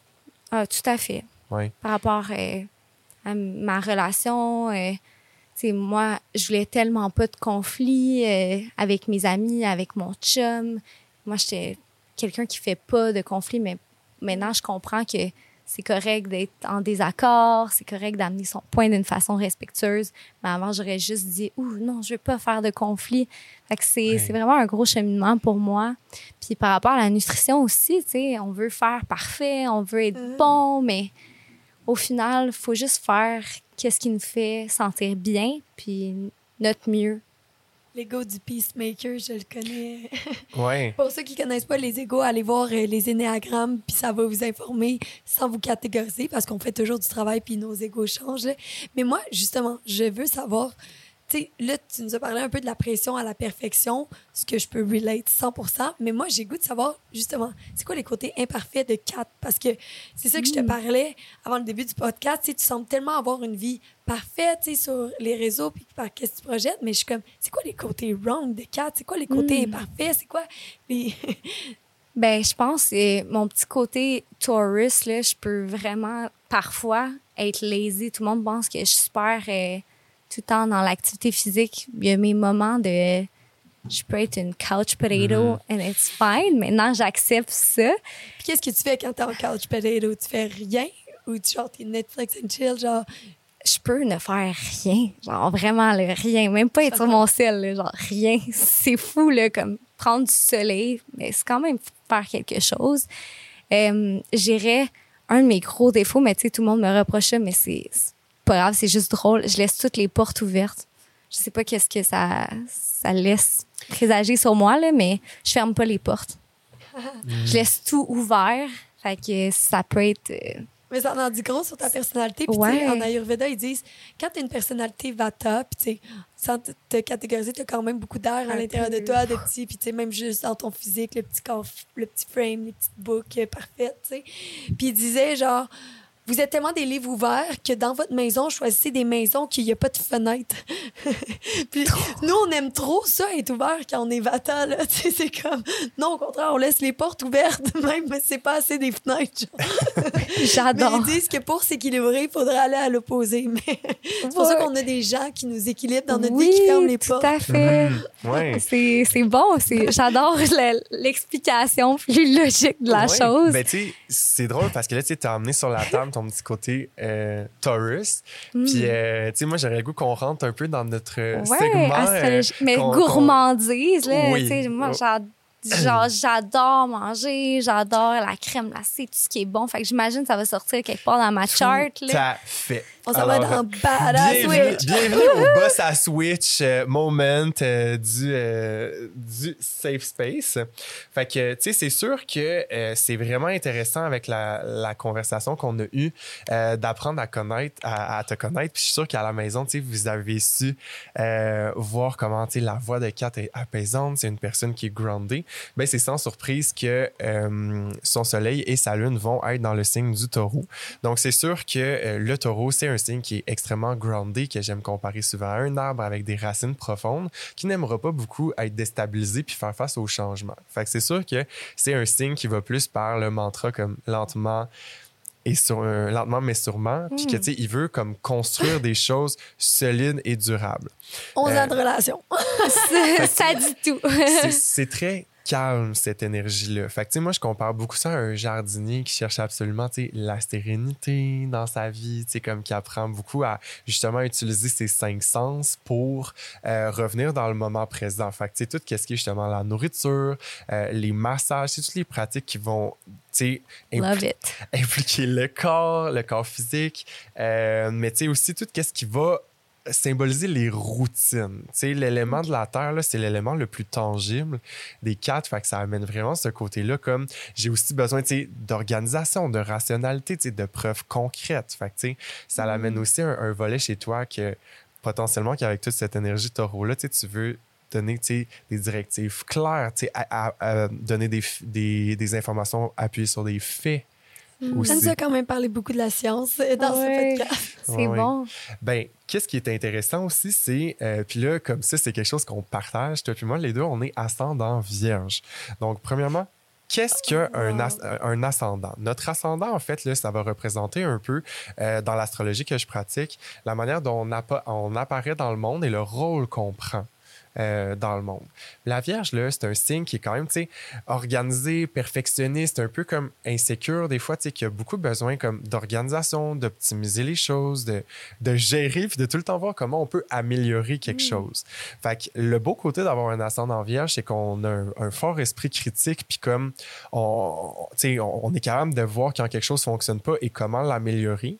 Speaker 4: Ah, tout à fait.
Speaker 1: Oui.
Speaker 4: Par rapport euh, à ma relation, euh, tu sais, moi, je voulais tellement pas de conflit euh, avec mes amis, avec mon chum. Moi, j'étais quelqu'un qui fait pas de conflit, mais maintenant, je comprends que c'est correct d'être en désaccord, c'est correct d'amener son point d'une façon respectueuse. Mais avant, j'aurais juste dit, ouh, non, je veux pas faire de conflit. Fait que c'est vraiment un gros cheminement pour moi. Puis par rapport à la nutrition aussi, tu sais, on veut faire parfait, on veut être
Speaker 2: Mhm.
Speaker 4: bon, mais au final, il faut juste faire qu'est-ce qui nous fait sentir bien, puis notre mieux.
Speaker 2: L'ego du peacemaker, je le connais.
Speaker 1: Oui.
Speaker 2: Pour ceux qui connaissent pas les égos, allez voir euh, les énéagrammes, puis ça va vous informer sans vous catégoriser, parce qu'on fait toujours du travail, puis nos égos changent. Mais moi, justement, je veux savoir, sais, là, tu nous as parlé un peu de la pression à la perfection, ce que je peux relate 100% mais moi, j'ai goût de savoir, justement, c'est quoi les côtés imparfaits de Kat? Parce que c'est ça que je te parlais avant le début du podcast, tu sembles tellement avoir une vie parfaite, tu sais, sur les réseaux, puis par qu'est-ce que tu projettes, mais je suis comme, c'est quoi les côtés wrong de Kat? C'est quoi les côtés
Speaker 4: Mm.
Speaker 2: imparfaits? C'est quoi les...
Speaker 4: Ben, je pense que mon petit côté touriste, là, je peux vraiment parfois être lazy. Tout le monde pense que je suis super euh, tout le temps dans l'activité physique. Il y a mes moments de je peux être une couch potato and it's fine. Maintenant, j'accepte ça.
Speaker 2: Puis qu'est-ce que tu fais quand t'es en couch potato? Tu fais rien? Ou tu genre t'es Netflix and chill, genre...
Speaker 4: Je peux ne faire rien. Genre vraiment le rien. Même pas être sur mon sel, là, genre rien. C'est fou, là, comme prendre du soleil. Mais c'est quand même faire quelque chose. Euh, J'irais un de mes gros défauts, mais tu sais, tout le monde me reproche ça, mais c'est pas grave, c'est juste drôle. Je laisse toutes les portes ouvertes. Je sais pas qu'est-ce que ça, ça laisse présager sur moi, là, mais je ferme pas les portes. Je laisse tout ouvert. Fait que ça peut être. euh,
Speaker 2: Mais ça en dit gros sur ta personnalité. Puis tu
Speaker 4: Ouais.
Speaker 2: en Ayurveda, ils disent, quand t'as une personnalité vata, puis tu sans te- te catégoriser, t'as quand même beaucoup d'air à l'intérieur de toi, de petit, puis tu sais, même juste dans ton physique, le petit corps, le petit frame, les petites boucles parfaites, tu sais. Puis ils disaient, genre... Vous êtes tellement des livres ouverts que dans votre maison, choisissez des maisons qu'il n'y a pas de fenêtre. Puis nous, on aime trop ça, être ouvert quand on est vata, là. C'est comme... Non, au contraire, on laisse les portes ouvertes, même si c'est pas assez des fenêtres, genre. Mais
Speaker 4: J'adore.
Speaker 2: ils disent que pour s'équilibrer, il faudrait aller à l'opposé. Mais c'est pour ça qu'on a des gens qui nous équilibrent dans notre
Speaker 4: oui,
Speaker 2: vie, qui ferment les
Speaker 4: tout
Speaker 2: portes.
Speaker 4: à fait.
Speaker 1: Oui.
Speaker 4: C'est, c'est bon. C'est, j'adore le- l'explication plus logique de la
Speaker 1: Ouais.
Speaker 4: chose.
Speaker 1: Ben, tu sais, c'est drôle parce que là, tu t'as amené sur la table ton petit côté euh, Taurus.
Speaker 4: Mm.
Speaker 1: Puis, euh, tu sais, moi, j'aurais le goût qu'on rentre un peu dans notre euh,
Speaker 4: Ouais,
Speaker 1: segment. euh,
Speaker 4: astrologie. mais gourmandise, là.
Speaker 1: Oui.
Speaker 4: tu sais, Moi,
Speaker 1: Oh.
Speaker 4: j'adore manger, j'adore la crème glacée, tout ce qui est bon. Fait que j'imagine que ça va sortir quelque part dans ma chart.
Speaker 1: Tout
Speaker 4: Là.
Speaker 1: à fait.
Speaker 2: On s'en va dans Badass
Speaker 1: bienvenue,
Speaker 2: Switch.
Speaker 1: bienvenue au Boss à Switch euh, moment euh, du, euh, du Safe Space. Fait que, tu sais, c'est sûr que euh, c'est vraiment intéressant avec la, la conversation qu'on a eue d'apprendre à connaître, à, à te connaître. Puis je suis sûr qu'à la maison, tu sais, vous avez su voir comment, tu sais, la voix de Kat est apaisante. C'est une personne qui est groundée. Ben, c'est sans surprise que son soleil et sa lune vont être dans le signe du taureau. Donc, c'est sûr que le taureau, c'est un signe qui est extrêmement groundé, que j'aime comparer souvent à un arbre avec des racines profondes, qui n'aimera pas beaucoup être déstabilisé puis faire face au changement. Fait que c'est sûr que c'est un signe qui va plus par le mantra comme lentement et sur, euh, lentement mais sûrement, puis que, tu sais, il veut comme construire des choses solides et durables.
Speaker 2: 11
Speaker 1: Euh,
Speaker 2: ans de relation.
Speaker 4: ça, dit tout.
Speaker 1: c'est très calme cette énergie-là. Fait que, tu sais, moi, je compare beaucoup ça à un jardinier qui cherche absolument, la sérénité dans sa vie, tu comme qui apprend beaucoup à justement utiliser ses cinq sens pour euh, revenir dans le moment présent. Fait que, tu sais, tout ce qui est justement la nourriture, euh, les massages, c'est toutes les pratiques qui vont, tu impli-
Speaker 4: it.
Speaker 1: impliquer le corps, le corps physique, euh, mais tu sais aussi tout ce qui va symboliser les routines. Tu sais, l'élément de la Terre, c'est l'élément le plus tangible des quatre, fait que ça amène vraiment ce côté-là comme j'ai aussi besoin, d'organisation, de rationalité, de preuves concrètes. Fait que, ça l'amène aussi un, un volet chez toi que potentiellement qu'avec toute cette énergie taureau-là, tu veux donner des directives claires, à, à- à donner des, des, des informations appuyées sur des faits aussi.
Speaker 2: J'aime ça quand même parler beaucoup de la science euh, dans
Speaker 4: Ouais.
Speaker 2: ce podcast.
Speaker 4: C'est
Speaker 1: Ouais, ouais.
Speaker 4: bon.
Speaker 1: Ben, qu'est-ce qui est intéressant aussi, c'est, euh, puis là, comme ça, c'est quelque chose qu'on partage, toi puis moi, les deux, on est ascendant vierge. Donc, premièrement, qu'est-ce qu'un as- un ascendant? Notre ascendant, en fait, là, ça va représenter un peu, euh, dans l'astrologie que je pratique, la manière dont on, appa- on apparaît dans le monde et le rôle qu'on prend. Euh, dans le monde. La Vierge, là, c'est un signe qui est quand même, tu sais, organisé, perfectionniste, un peu comme insécure des fois, tu sais, qui a beaucoup besoin comme d'organisation, d'optimiser les choses, de, de gérer, puis de tout le temps voir comment on peut améliorer quelque chose. Fait que le beau côté d'avoir un ascendant Vierge, c'est qu'on a un, un fort esprit critique, puis comme on, on est capable de voir quand quelque chose fonctionne pas et comment l'améliorer.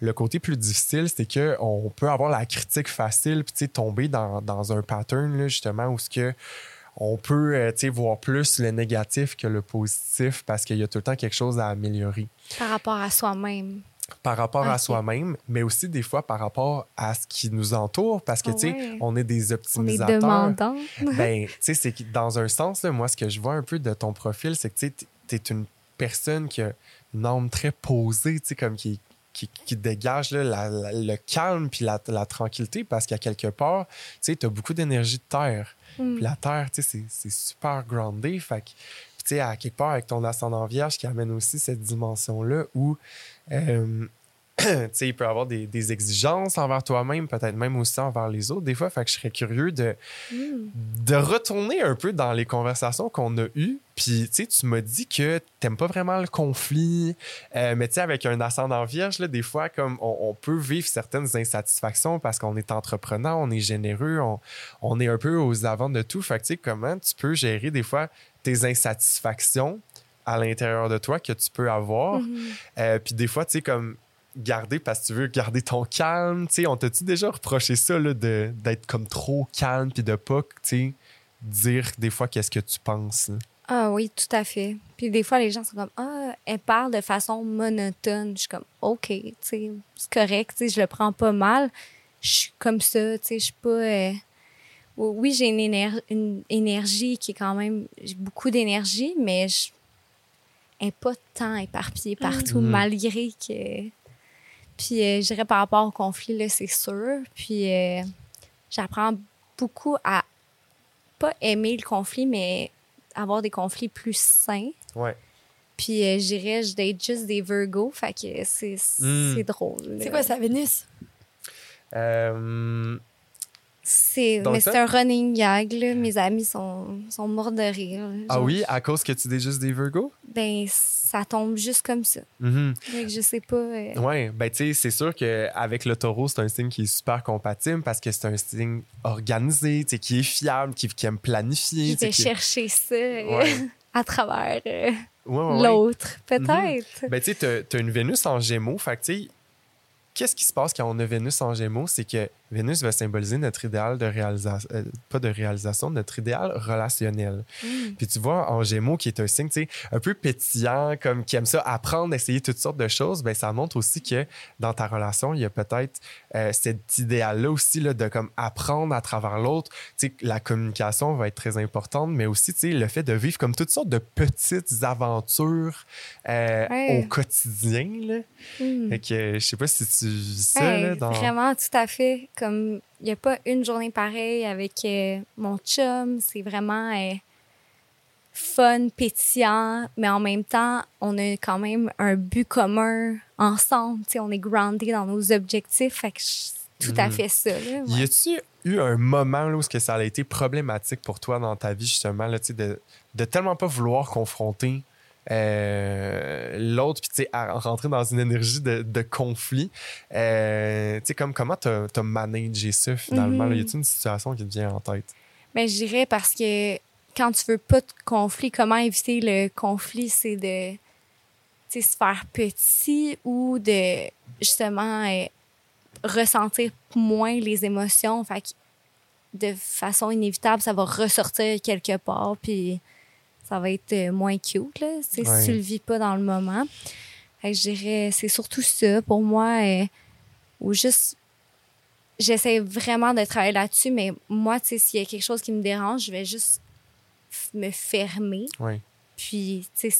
Speaker 1: Le côté plus difficile, c'est que on peut avoir la critique facile, puis tomber dans, dans un pattern, là, justement, où ce que on peut euh, voir plus le négatif que le positif parce qu'il y a tout le temps quelque chose à améliorer
Speaker 4: Par rapport à soi-même.
Speaker 1: par rapport à soi-même, mais aussi des fois par rapport à ce qui nous entoure parce que,
Speaker 4: Ah
Speaker 1: tu sais,
Speaker 4: ouais.
Speaker 1: on est des
Speaker 4: On est
Speaker 1: optimisateurs.
Speaker 4: demandant.
Speaker 1: ben, tu sais, c'est dans un sens, là, moi, ce que je vois un peu de ton profil, c'est que tu es une personne qui a une âme très posée, tu sais, comme qui, qui, qui dégage là, la- la- le calme puis la, la tranquillité parce qu'à quelque part, tu sais, as beaucoup d'énergie de terre.
Speaker 4: Mm.
Speaker 1: Puis la terre, tu sais, c'est- super groundé. Fait que, puis tu sais, à quelque part, avec ton ascendant vierge qui amène aussi cette dimension-là où, euh, il peut avoir des, des exigences envers toi-même, peut-être même aussi envers les autres. Des fois, fait que je serais curieux de,
Speaker 4: Mm.
Speaker 1: de retourner un peu dans les conversations qu'on a eues. Puis, tu sais, tu m'as dit que t'aimes pas vraiment le conflit. Euh, mais tu sais, avec un ascendant vierge, là, des fois, comme on, on peut vivre certaines insatisfactions parce qu'on est entrepreneur, on est généreux, on, on est un peu aux avant de tout. Fait que, tu sais, comment tu peux gérer des fois tes insatisfactions à l'intérieur de toi que tu peux avoir?
Speaker 4: Mhm.
Speaker 1: Euh, puis des fois, tu sais, comme garder parce que tu veux garder ton calme. Tu sais, on t'a-tu déjà reproché ça, là, de- d'être comme trop calme puis de pas, tu sais, dire des fois qu'est-ce que tu penses. là?
Speaker 4: Ah oui, tout à fait. Puis des fois, les gens sont comme Ah, elle parle de façon monotone. Je suis comme OK, tu sais, c'est correct, tu sais, je le prends pas mal. Je suis comme ça, tu sais, je suis pas. euh, Oui, j'ai une, éner- une énergie qui est quand même. J'ai beaucoup d'énergie, mais je. Elle n'est pas tant éparpillée partout,
Speaker 1: Mhm.
Speaker 4: malgré que. Puis, euh, je dirais par rapport au conflit, là, c'est sûr. Puis, euh, j'apprends beaucoup à pas aimer le conflit, mais avoir des conflits plus sains.
Speaker 1: Ouais.
Speaker 4: Puis, euh, je dirais, je date juste des Virgo, fait que c'est
Speaker 1: Mm.
Speaker 4: c'est drôle.
Speaker 2: C'est quoi ça, Vénus?
Speaker 1: Euh,
Speaker 4: C'est, un running gag, là. Mes amis sont, sont morts de rire.
Speaker 1: ah oui, à cause que tu dis juste des Virgo?
Speaker 4: Ben, ça tombe juste comme ça. Fait que je sais pas. euh,
Speaker 1: Ouais, ben tu sais, c'est sûr qu'avec le taureau, c'est un signe qui est super compatible parce que c'est un signe organisé, tu sais, qui est fiable, qui, qui aime planifier. tu qui-
Speaker 4: chercher ça euh,
Speaker 1: Ouais.
Speaker 4: à travers euh,
Speaker 1: Ouais, ouais, ouais.
Speaker 4: l'autre, peut-être.
Speaker 1: Ben, tu sais, t'as- t'as une Vénus en gémeaux, fait que, tu sais, qu'est-ce qui se passe quand on a Vénus en Gémeaux? C'est que Vénus va symboliser notre idéal de réalisation, euh, pas de réalisation, notre idéal relationnel.
Speaker 4: Mm.
Speaker 1: Puis tu vois, en Gémeaux, qui est un signe, tu sais, un peu pétillant, comme qui aime ça, apprendre, essayer toutes sortes de choses, ben ça montre aussi que dans ta relation, il y a peut-être euh, cet idéal-là aussi, là, de comme apprendre à travers l'autre. Tu sais, la communication va être très importante, mais aussi, tu sais, le fait de vivre comme toutes sortes de petites aventures euh,
Speaker 4: Ouais.
Speaker 1: au quotidien, là.
Speaker 4: Mm.
Speaker 1: Fait que je sais pas si tu vis ça,
Speaker 4: Hey,
Speaker 1: là, dans...
Speaker 4: Vraiment, tout à fait. Comme il n'y a pas une journée pareille avec euh, mon chum. C'est vraiment euh, fun, pétillant, mais en même temps, on a quand même un but commun ensemble. Tu sais, on est groundé dans nos objectifs. Fait que je- tout à
Speaker 1: Mhm.
Speaker 4: fait ça. Là,
Speaker 1: Y a-tu eu un moment là, où que ça a été problématique pour toi dans ta vie, justement, là, de, de tellement pas vouloir confronter euh, l'autre, puis tu sais, à rentrer dans une énergie de, de conflit? Euh, tu sais, comme comment t'as as managé ça finalement? Là? Y a-t-il une situation qui te vient en tête?
Speaker 4: Mais je dirais parce que quand tu veux pas de conflit, comment éviter le conflit, c'est de se faire petit ou de justement euh, ressentir moins les émotions. Fait que de façon inévitable, ça va ressortir quelque part, puis ça va être euh, moins cute, là,
Speaker 1: Ouais.
Speaker 4: si tu le vis pas dans le moment. Fait que je dirais, c'est surtout ça pour moi, euh, ou juste j'essaie vraiment de travailler là-dessus, mais moi, tu sais, s'il y a quelque chose qui me dérange, je vais juste me fermer.
Speaker 1: Oui.
Speaker 4: Puis, tu sais,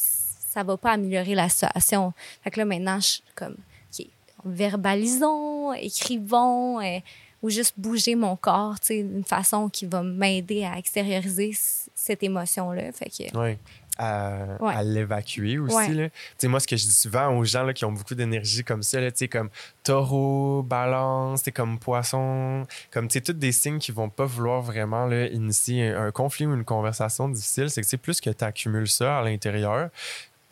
Speaker 4: ça va pas améliorer la situation. Fait que là, maintenant, je suis comme, OK, verbalisons, écrivons, euh, ou juste bouger mon corps, tu sais, d'une façon qui va m'aider à extérioriser cette émotion-là. Fait que,
Speaker 1: Oui. À,
Speaker 4: Ouais.
Speaker 1: à l'évacuer aussi.
Speaker 4: Ouais.
Speaker 1: là. Tu sais, moi, ce que je dis souvent aux gens là, qui ont beaucoup d'énergie comme ça, là, tu sais, comme taureau, balance, comme poisson, comme tu sais, tous des signes qui vont pas vouloir vraiment là, initier un, un conflit ou une conversation difficile, c'est que c'est plus que tu accumules ça à l'intérieur,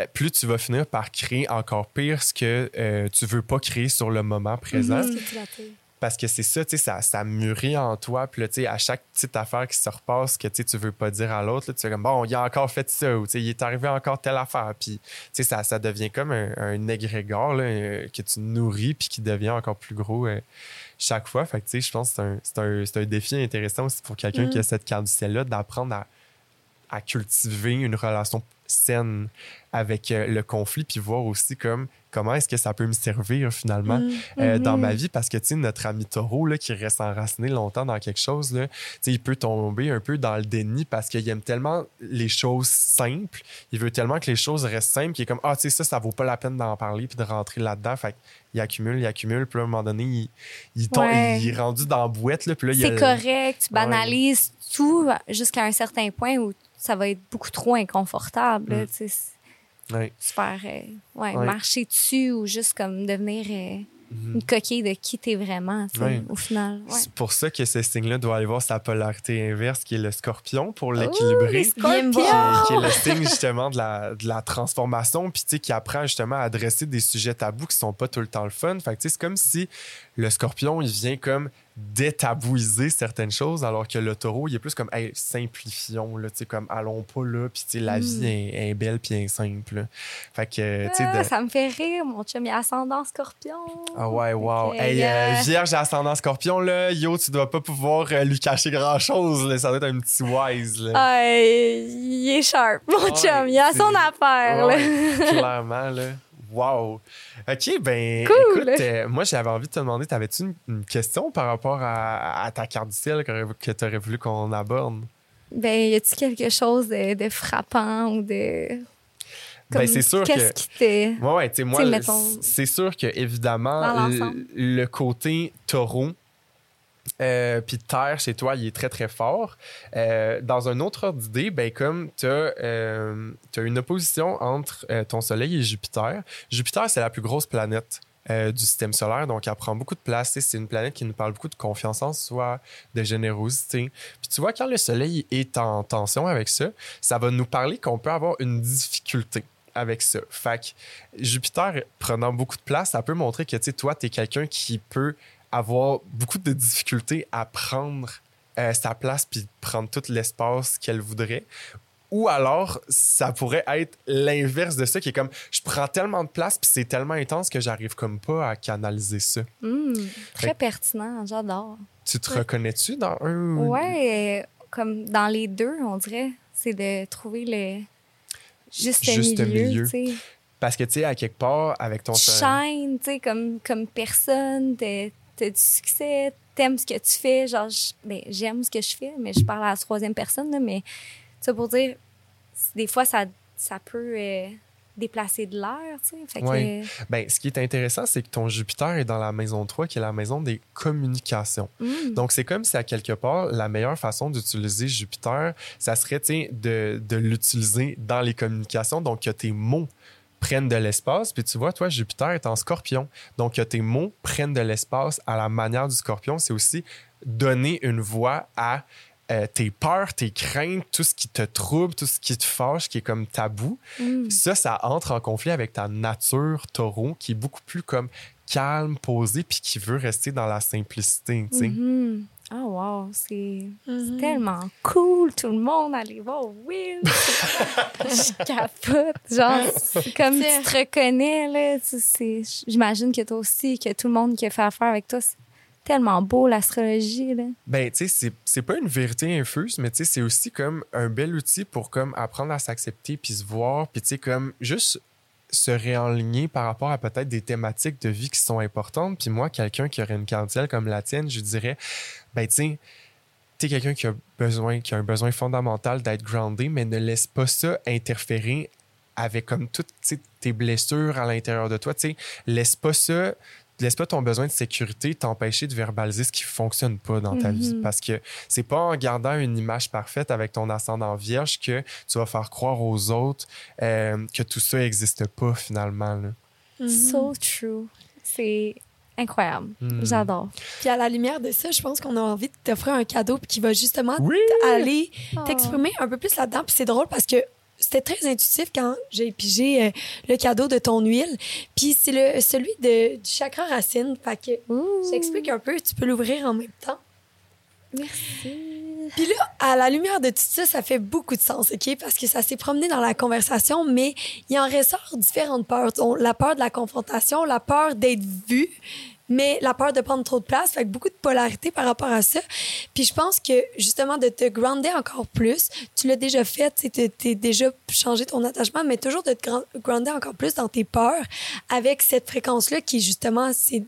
Speaker 1: euh, plus tu vas finir par créer encore pire ce que euh, tu veux pas créer sur le moment présent.
Speaker 4: L'attires?
Speaker 1: Parce que c'est ça, tu sais, ça, ça mûrit en toi. Puis là, tu sais, à chaque petite affaire qui se repasse que tu sais, tu veux pas dire à l'autre, tu fais comme, bon, il a encore fait ça, ou tu sais, il est arrivé encore telle affaire. Puis, tu sais, ça, ça devient comme un, un égrégore là, euh, que tu nourris, puis qui devient encore plus gros euh, chaque fois. Fait que, tu sais, je pense que c'est un, un, défi intéressant aussi pour quelqu'un
Speaker 4: Mm.
Speaker 1: qui a cette carte du ciel-là, d'apprendre à, à cultiver une relation saine avec euh, le conflit, puis voir aussi comme comment est-ce que ça peut me servir finalement
Speaker 4: Mm.
Speaker 1: euh, dans
Speaker 4: Mhm.
Speaker 1: ma vie? Parce que tu sais notre ami taureau là, qui reste enraciné longtemps dans quelque chose là, tu sais, il peut tomber un peu dans le déni parce qu'il aime tellement les choses simples il veut tellement que les choses restent simples qu'il est comme ah tu sais ça ça vaut pas la peine d'en parler puis de rentrer là-dedans fait il accumule il accumule puis à un moment donné il, il, tombe-
Speaker 4: Ouais.
Speaker 1: il est rendu dans la boîte là, puis là a-
Speaker 4: C'est correct, tu
Speaker 1: Ouais.
Speaker 4: banalises tout jusqu'à un certain point où ça va être beaucoup trop inconfortable.
Speaker 1: Mm.
Speaker 4: tu se faire euh, ouais, marcher dessus ou juste comme devenir euh,
Speaker 1: Mhm.
Speaker 4: une coquille de qui t'es vraiment, au final. Ouais.
Speaker 1: C'est pour ça que ce signe-là doit aller voir sa polarité inverse, qui est le scorpion, pour l'équilibrer. qui,
Speaker 2: voir.
Speaker 1: qui est le signe justement de la, de la transformation, puis tu sais, qui apprend justement à adresser des sujets tabous qui sont pas tout le temps le fun. Fait que tu sais, c'est comme si le scorpion, il vient comme détabouiser certaines choses, alors que le taureau, il est plus comme, hey, simplifions, là, tu sais, comme, allons pas là, puis tu sais, la
Speaker 4: Mm.
Speaker 1: vie est, est belle puis est simple. Fait que, tu sais,
Speaker 4: Ah,
Speaker 1: de-
Speaker 4: Ça me fait rire, mon chum, il a ascendant scorpion.
Speaker 1: ah ouais, wow. Hey, euh,
Speaker 4: euh,
Speaker 1: Vierge ascendant scorpion, là, yo, tu dois pas pouvoir euh, lui cacher grand-chose. là. Ça doit être un petit wise. Là.
Speaker 4: Ah, il est sharp, mon chum. Il a son affaire. là.
Speaker 1: Clairement, là. Wow. OK, ben,
Speaker 4: Cool.
Speaker 1: écoute, euh, moi, j'avais envie de te demander, t'avais-tu une, une question par rapport à, à ta carte du ciel que, tu aurais voulu qu'on aborde?
Speaker 4: Ben, y a-tu quelque chose de, de frappant ou de.
Speaker 1: Ben, c'est sûr
Speaker 4: Qu'est-ce
Speaker 1: que-
Speaker 4: qui t'est.
Speaker 1: Ouais, moi,
Speaker 4: mettons-
Speaker 1: c'est sûr que, évidemment, le côté taureau, euh, puis terre chez toi, il est très, très fort. Euh, dans un autre ordre ben, comme tu as, une opposition entre euh, ton Soleil et Jupiter, Jupiter, c'est la plus grosse planète. euh, du système solaire, donc elle prend beaucoup de place. C'est une planète qui nous parle beaucoup de confiance en soi, de générosité. Puis tu vois, quand le Soleil est en tension avec ça, ça va nous parler qu'on peut avoir une difficulté avec ça. Fait que Jupiter prenant beaucoup de place, ça peut montrer que toi, tu es quelqu'un qui peut avoir beaucoup de difficultés à prendre euh, sa place puis prendre tout l'espace qu'elle voudrait. Ou alors, ça pourrait être l'inverse de ça, qui est comme, je prends tellement de place, puis c'est tellement intense que j'arrive comme pas à canaliser ça.
Speaker 4: Hmm, très
Speaker 1: Fait-
Speaker 4: pertinent, j'adore.
Speaker 1: Tu te reconnais-tu dans un ou-
Speaker 4: Ouais, euh, comme dans les deux, on dirait, c'est de trouver le juste,
Speaker 1: Juste
Speaker 4: milieu, tu.
Speaker 1: Parce que, tu sais, à quelque part, avec ton...
Speaker 4: Shine, tu sais, comme, comme personne, t'as t'as du succès, t'aimes ce que tu fais. Genre, ben, j'aime ce que je fais, mais je parle à la troisième personne, là, mais ça pour dire, des fois, ça, ça peut euh, déplacer de l'air, tu sais. Que.
Speaker 1: Ben, ce qui est intéressant, c'est que ton Jupiter est dans la maison 3, qui est la maison des communications.
Speaker 4: hmm,
Speaker 1: Donc, c'est comme si, à quelque part, la meilleure façon d'utiliser Jupiter, ça serait, tu sais, de, de l'utiliser dans les communications. Donc, que tes mots prennent de l'espace. Puis, tu vois, toi, Jupiter est en scorpion. Donc, que tes mots prennent de l'espace à la manière du scorpion, c'est aussi donner une voix à euh, tes peurs, tes craintes, tout ce qui te trouble, tout ce qui te fâche, qui est comme tabou.
Speaker 4: hmm.
Speaker 1: Ça, ça entre en conflit avec ta nature taureau, qui est beaucoup plus comme calme, posée, puis qui veut rester dans la simplicité, sais.
Speaker 4: Ah, wow, c'est
Speaker 2: Mhm.
Speaker 4: c'est tellement cool. Tout le monde, allez voir Will. je capote. Genre, c'est comme tu te reconnais, là. Tu sais, J'imagine que toi aussi, que tout le monde qui a fait affaire avec toi, c'est tellement beau, l'astrologie, là.
Speaker 1: Ben, tu sais, c'est- c'est pas une vérité infuse, mais tu sais, c'est aussi comme un bel outil pour comme apprendre à s'accepter, puis se voir, puis tu sais, comme juste se réaligner par rapport à peut-être des thématiques de vie qui sont importantes. Puis moi, quelqu'un qui aurait une cardielle comme la tienne, je dirais, ben, tu sais, t'es quelqu'un qui a besoin, qui a un besoin fondamental d'être groundé, mais ne laisse pas ça interférer avec comme toutes tes blessures à l'intérieur de toi. Tu sais, laisse pas ça, laisse pas ton besoin de sécurité t'empêcher de verbaliser ce qui fonctionne pas dans ta vie.
Speaker 4: Mhm.
Speaker 1: Parce que c'est pas en gardant une image parfaite avec ton ascendant vierge que tu vas faire croire aux autres euh, que tout ça existe pas finalement. là.
Speaker 2: Mhm.
Speaker 4: So true. C'est incroyable.
Speaker 1: Mhm.
Speaker 4: J'adore.
Speaker 2: Puis à la lumière de ça, je pense qu'on a envie de t'offrir un cadeau puis qui va justement
Speaker 1: Oui!
Speaker 2: aller
Speaker 4: Oh.
Speaker 2: t'exprimer un peu plus là-dedans. Puis c'est drôle parce que c'était très intuitif quand j'ai pigé euh, le cadeau de ton huile. Puis c'est le celui de, du chakra racine. Fait que
Speaker 4: Ouh.
Speaker 2: j'explique un peu, tu peux l'ouvrir en même temps.
Speaker 4: Merci.
Speaker 2: Puis là, à la lumière de tout ça, ça fait beaucoup de sens, OK? Parce que ça s'est promené dans la conversation, mais il en ressort différentes peurs. La peur de la confrontation, la peur d'être vu, mais la peur de prendre trop de place. Fait beaucoup de polarité par rapport à ça. Puis je pense que, justement, de te grounder encore plus, tu l'as déjà fait, tu t'es déjà changé ton attachement, mais toujours de te grounder encore plus dans tes peurs avec cette fréquence-là qui, justement, c'est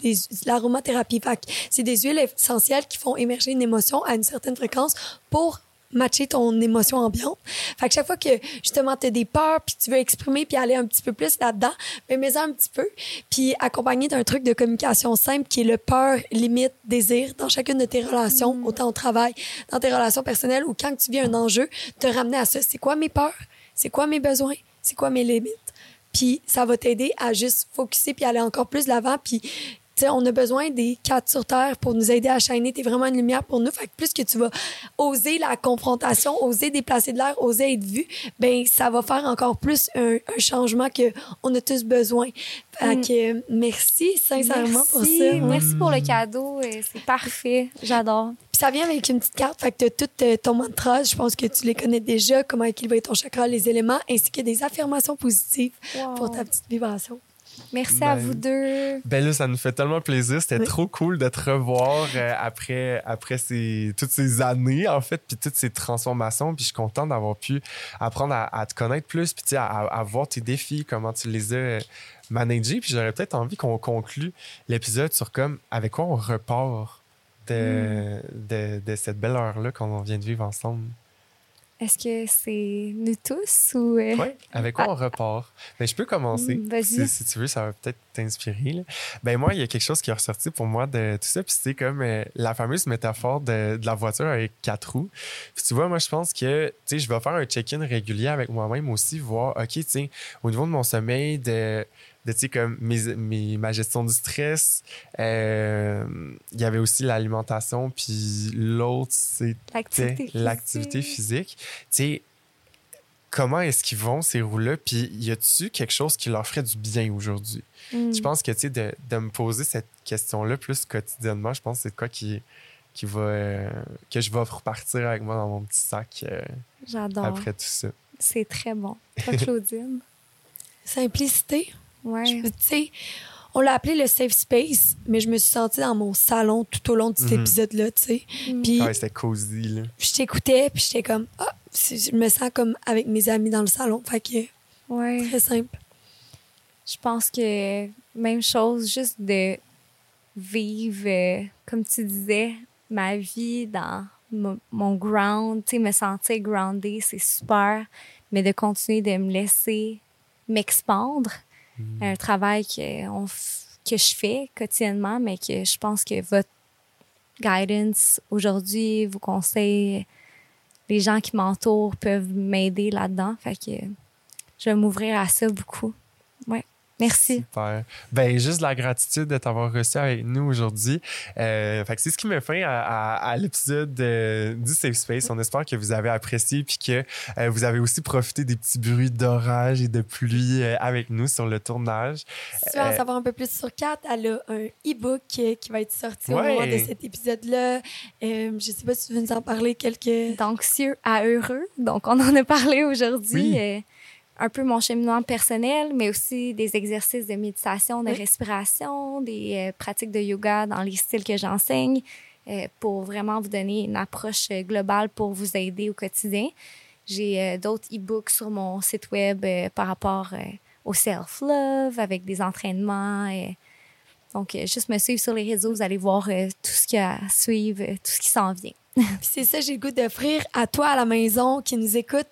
Speaker 2: l'aromathérapie. Fait c'est des huiles essentielles qui font émerger une émotion à une certaine fréquence pour matcher ton émotion ambiante. Fait que chaque fois que justement tu as des peurs puis tu veux exprimer puis aller un petit peu plus là-dedans, mais mets un petit peu puis accompagné d'un truc de communication simple qui est le peur, limite, désir dans chacune de tes relations, autant au travail, dans tes relations personnelles ou quand tu vis un enjeu, te ramener à ça, c'est quoi mes peurs, c'est quoi mes besoins, c'est quoi mes limites? Puis ça va t'aider à juste focuser puis aller encore plus l'avant puis on a besoin des quatre sur terre pour nous aider à shiner. T'es vraiment une lumière pour nous. Fait que plus que tu vas oser la confrontation, oser déplacer de l'air, oser être vu, ben ça va faire encore plus un, un changement que on a tous besoin. Fait que euh, merci sincèrement pour
Speaker 4: Merci.
Speaker 2: ça.
Speaker 4: Merci pour le cadeau. euh, C'est parfait. J'adore.
Speaker 2: Puis ça vient avec une petite carte, fait que t'as tout euh, ton mantra, je pense que tu les connais déjà, comment équilibrer ton chakra, les éléments, ainsi que des affirmations positives
Speaker 4: Wow.
Speaker 2: pour ta petite vibration.
Speaker 4: Merci à
Speaker 1: Ben,
Speaker 4: vous deux.
Speaker 1: Ben là, ça nous fait tellement plaisir. C'était
Speaker 2: Oui.
Speaker 1: trop cool de te revoir euh, après, après ces, toutes ces années, en fait, puis toutes ces transformations. Puis je suis content d'avoir pu apprendre à, à te connaître plus, puis à, à voir tes défis, comment tu les as managés. Puis j'aurais peut-être envie qu'on conclue l'épisode sur comme avec quoi on repart de, de, de cette belle heure-là qu'on vient de vivre ensemble?
Speaker 4: Est-ce que c'est nous tous ou. euh,
Speaker 1: Oui, avec quoi on repart? Ben, je peux commencer.
Speaker 4: Mm, vas-y.
Speaker 1: Si, si tu veux, ça va peut-être t'inspirer. Ben, moi, il y a quelque chose qui est ressorti pour moi de tout ça. Puis c'est comme euh, la fameuse métaphore de, de la voiture avec quatre roues. Puis tu vois, moi, je pense que, je vais faire un check-in régulier avec moi-même aussi, voir, OK, tu sais, au niveau de mon sommeil, de, de tu sais, comme mes, mes- ma gestion du stress, euh, il y avait aussi l'alimentation. Puis l'autre, c'est
Speaker 4: L'activité
Speaker 1: physique. Tu sais, comment est-ce qu'ils vont, ces roues-là? Puis, y a-tu quelque chose qui leur ferait du bien aujourd'hui?
Speaker 4: Mm.
Speaker 1: Je pense que, tu sais, de, de me poser cette question-là plus quotidiennement, je pense que c'est de quoi qui, qui va, euh, que je vais repartir avec moi dans mon petit sac euh,
Speaker 4: J'adore.
Speaker 1: après tout ça.
Speaker 4: C'est très bon. Toi, Claudine?
Speaker 2: Simplicité.
Speaker 4: Ouais.
Speaker 2: Tu sais, on l'a appelé le safe space, mais je me suis sentie dans mon salon tout au long de cet
Speaker 1: Mhm.
Speaker 2: épisode-là, tu sais.
Speaker 4: Mm.
Speaker 2: Puis
Speaker 1: Ouais, c'était cosy, là.
Speaker 2: je t'écoutais, puis j'étais comme, ah, je me sens comme avec mes amis dans le salon. Fait que
Speaker 4: Ouais.
Speaker 2: très simple.
Speaker 4: Je pense que même chose, juste de vivre, euh, comme tu disais, ma vie dans mo- mon ground, tu sais, me sentir grounded, c'est super, mais de continuer de me laisser m'expandre, un travail que, on que je fais quotidiennement, mais que je pense que votre guidance aujourd'hui, vos conseils, les gens qui m'entourent peuvent m'aider là-dedans. Fait que je vais m'ouvrir à ça beaucoup. Ouais. Merci.
Speaker 1: Super. Ben, juste la gratitude de t'avoir reçu avec nous aujourd'hui. Euh, fait que c'est ce qui me fait à, à- à l'épisode euh, du Safe Space. On espère que vous avez apprécié puis que euh, vous avez aussi profité des petits bruits d'orage et de pluie euh, avec nous sur le tournage.
Speaker 2: Si tu veux en
Speaker 1: Euh,
Speaker 2: savoir un peu plus sur Kat, elle a un e-book qui va être sorti au moment de cet épisode-là. Euh, je sais pas si tu veux nous en parler quelques...
Speaker 4: D'anxieux à heureux. Donc, on en a parlé aujourd'hui.
Speaker 1: Oui.
Speaker 4: Un peu mon cheminement personnel, mais aussi des exercices de méditation, de
Speaker 2: Oui.
Speaker 4: respiration, des euh, pratiques de yoga dans les styles que j'enseigne euh, pour vraiment vous donner une approche euh, globale pour vous aider au quotidien. J'ai euh, d'autres e-books sur mon site web par rapport au self-love avec des entraînements. donc, juste me suivre sur les réseaux, vous allez voir tout ce qu'il y a à suivre, tout ce qui s'en vient.
Speaker 2: C'est ça, j'ai le goût d'offrir à toi à la maison qui nous écoute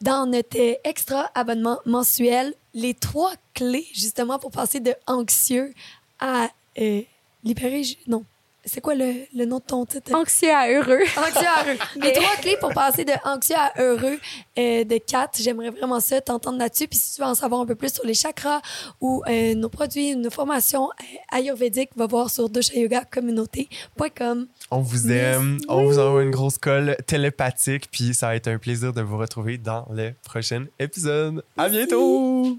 Speaker 2: dans notre extra abonnement mensuel les trois clés justement pour passer de anxieux à euh, libéré. Non, c'est quoi le, le nom de ton titre?
Speaker 4: Anxieux à heureux.
Speaker 2: Anxieux à heureux. Les trois clés pour passer de anxieux à heureux euh, de Kat. J'aimerais vraiment ça, t'entendre là-dessus. Puis si tu veux en savoir un peu plus sur les chakras ou euh, nos produits, nos formations euh, ayurvédiques, va voir sur doshayogacommunauté.com.
Speaker 1: On vous aime. On vous envoie une grosse colle télépathique. Puis ça va être un plaisir de vous retrouver dans le prochain épisode. À
Speaker 2: Merci.
Speaker 1: bientôt!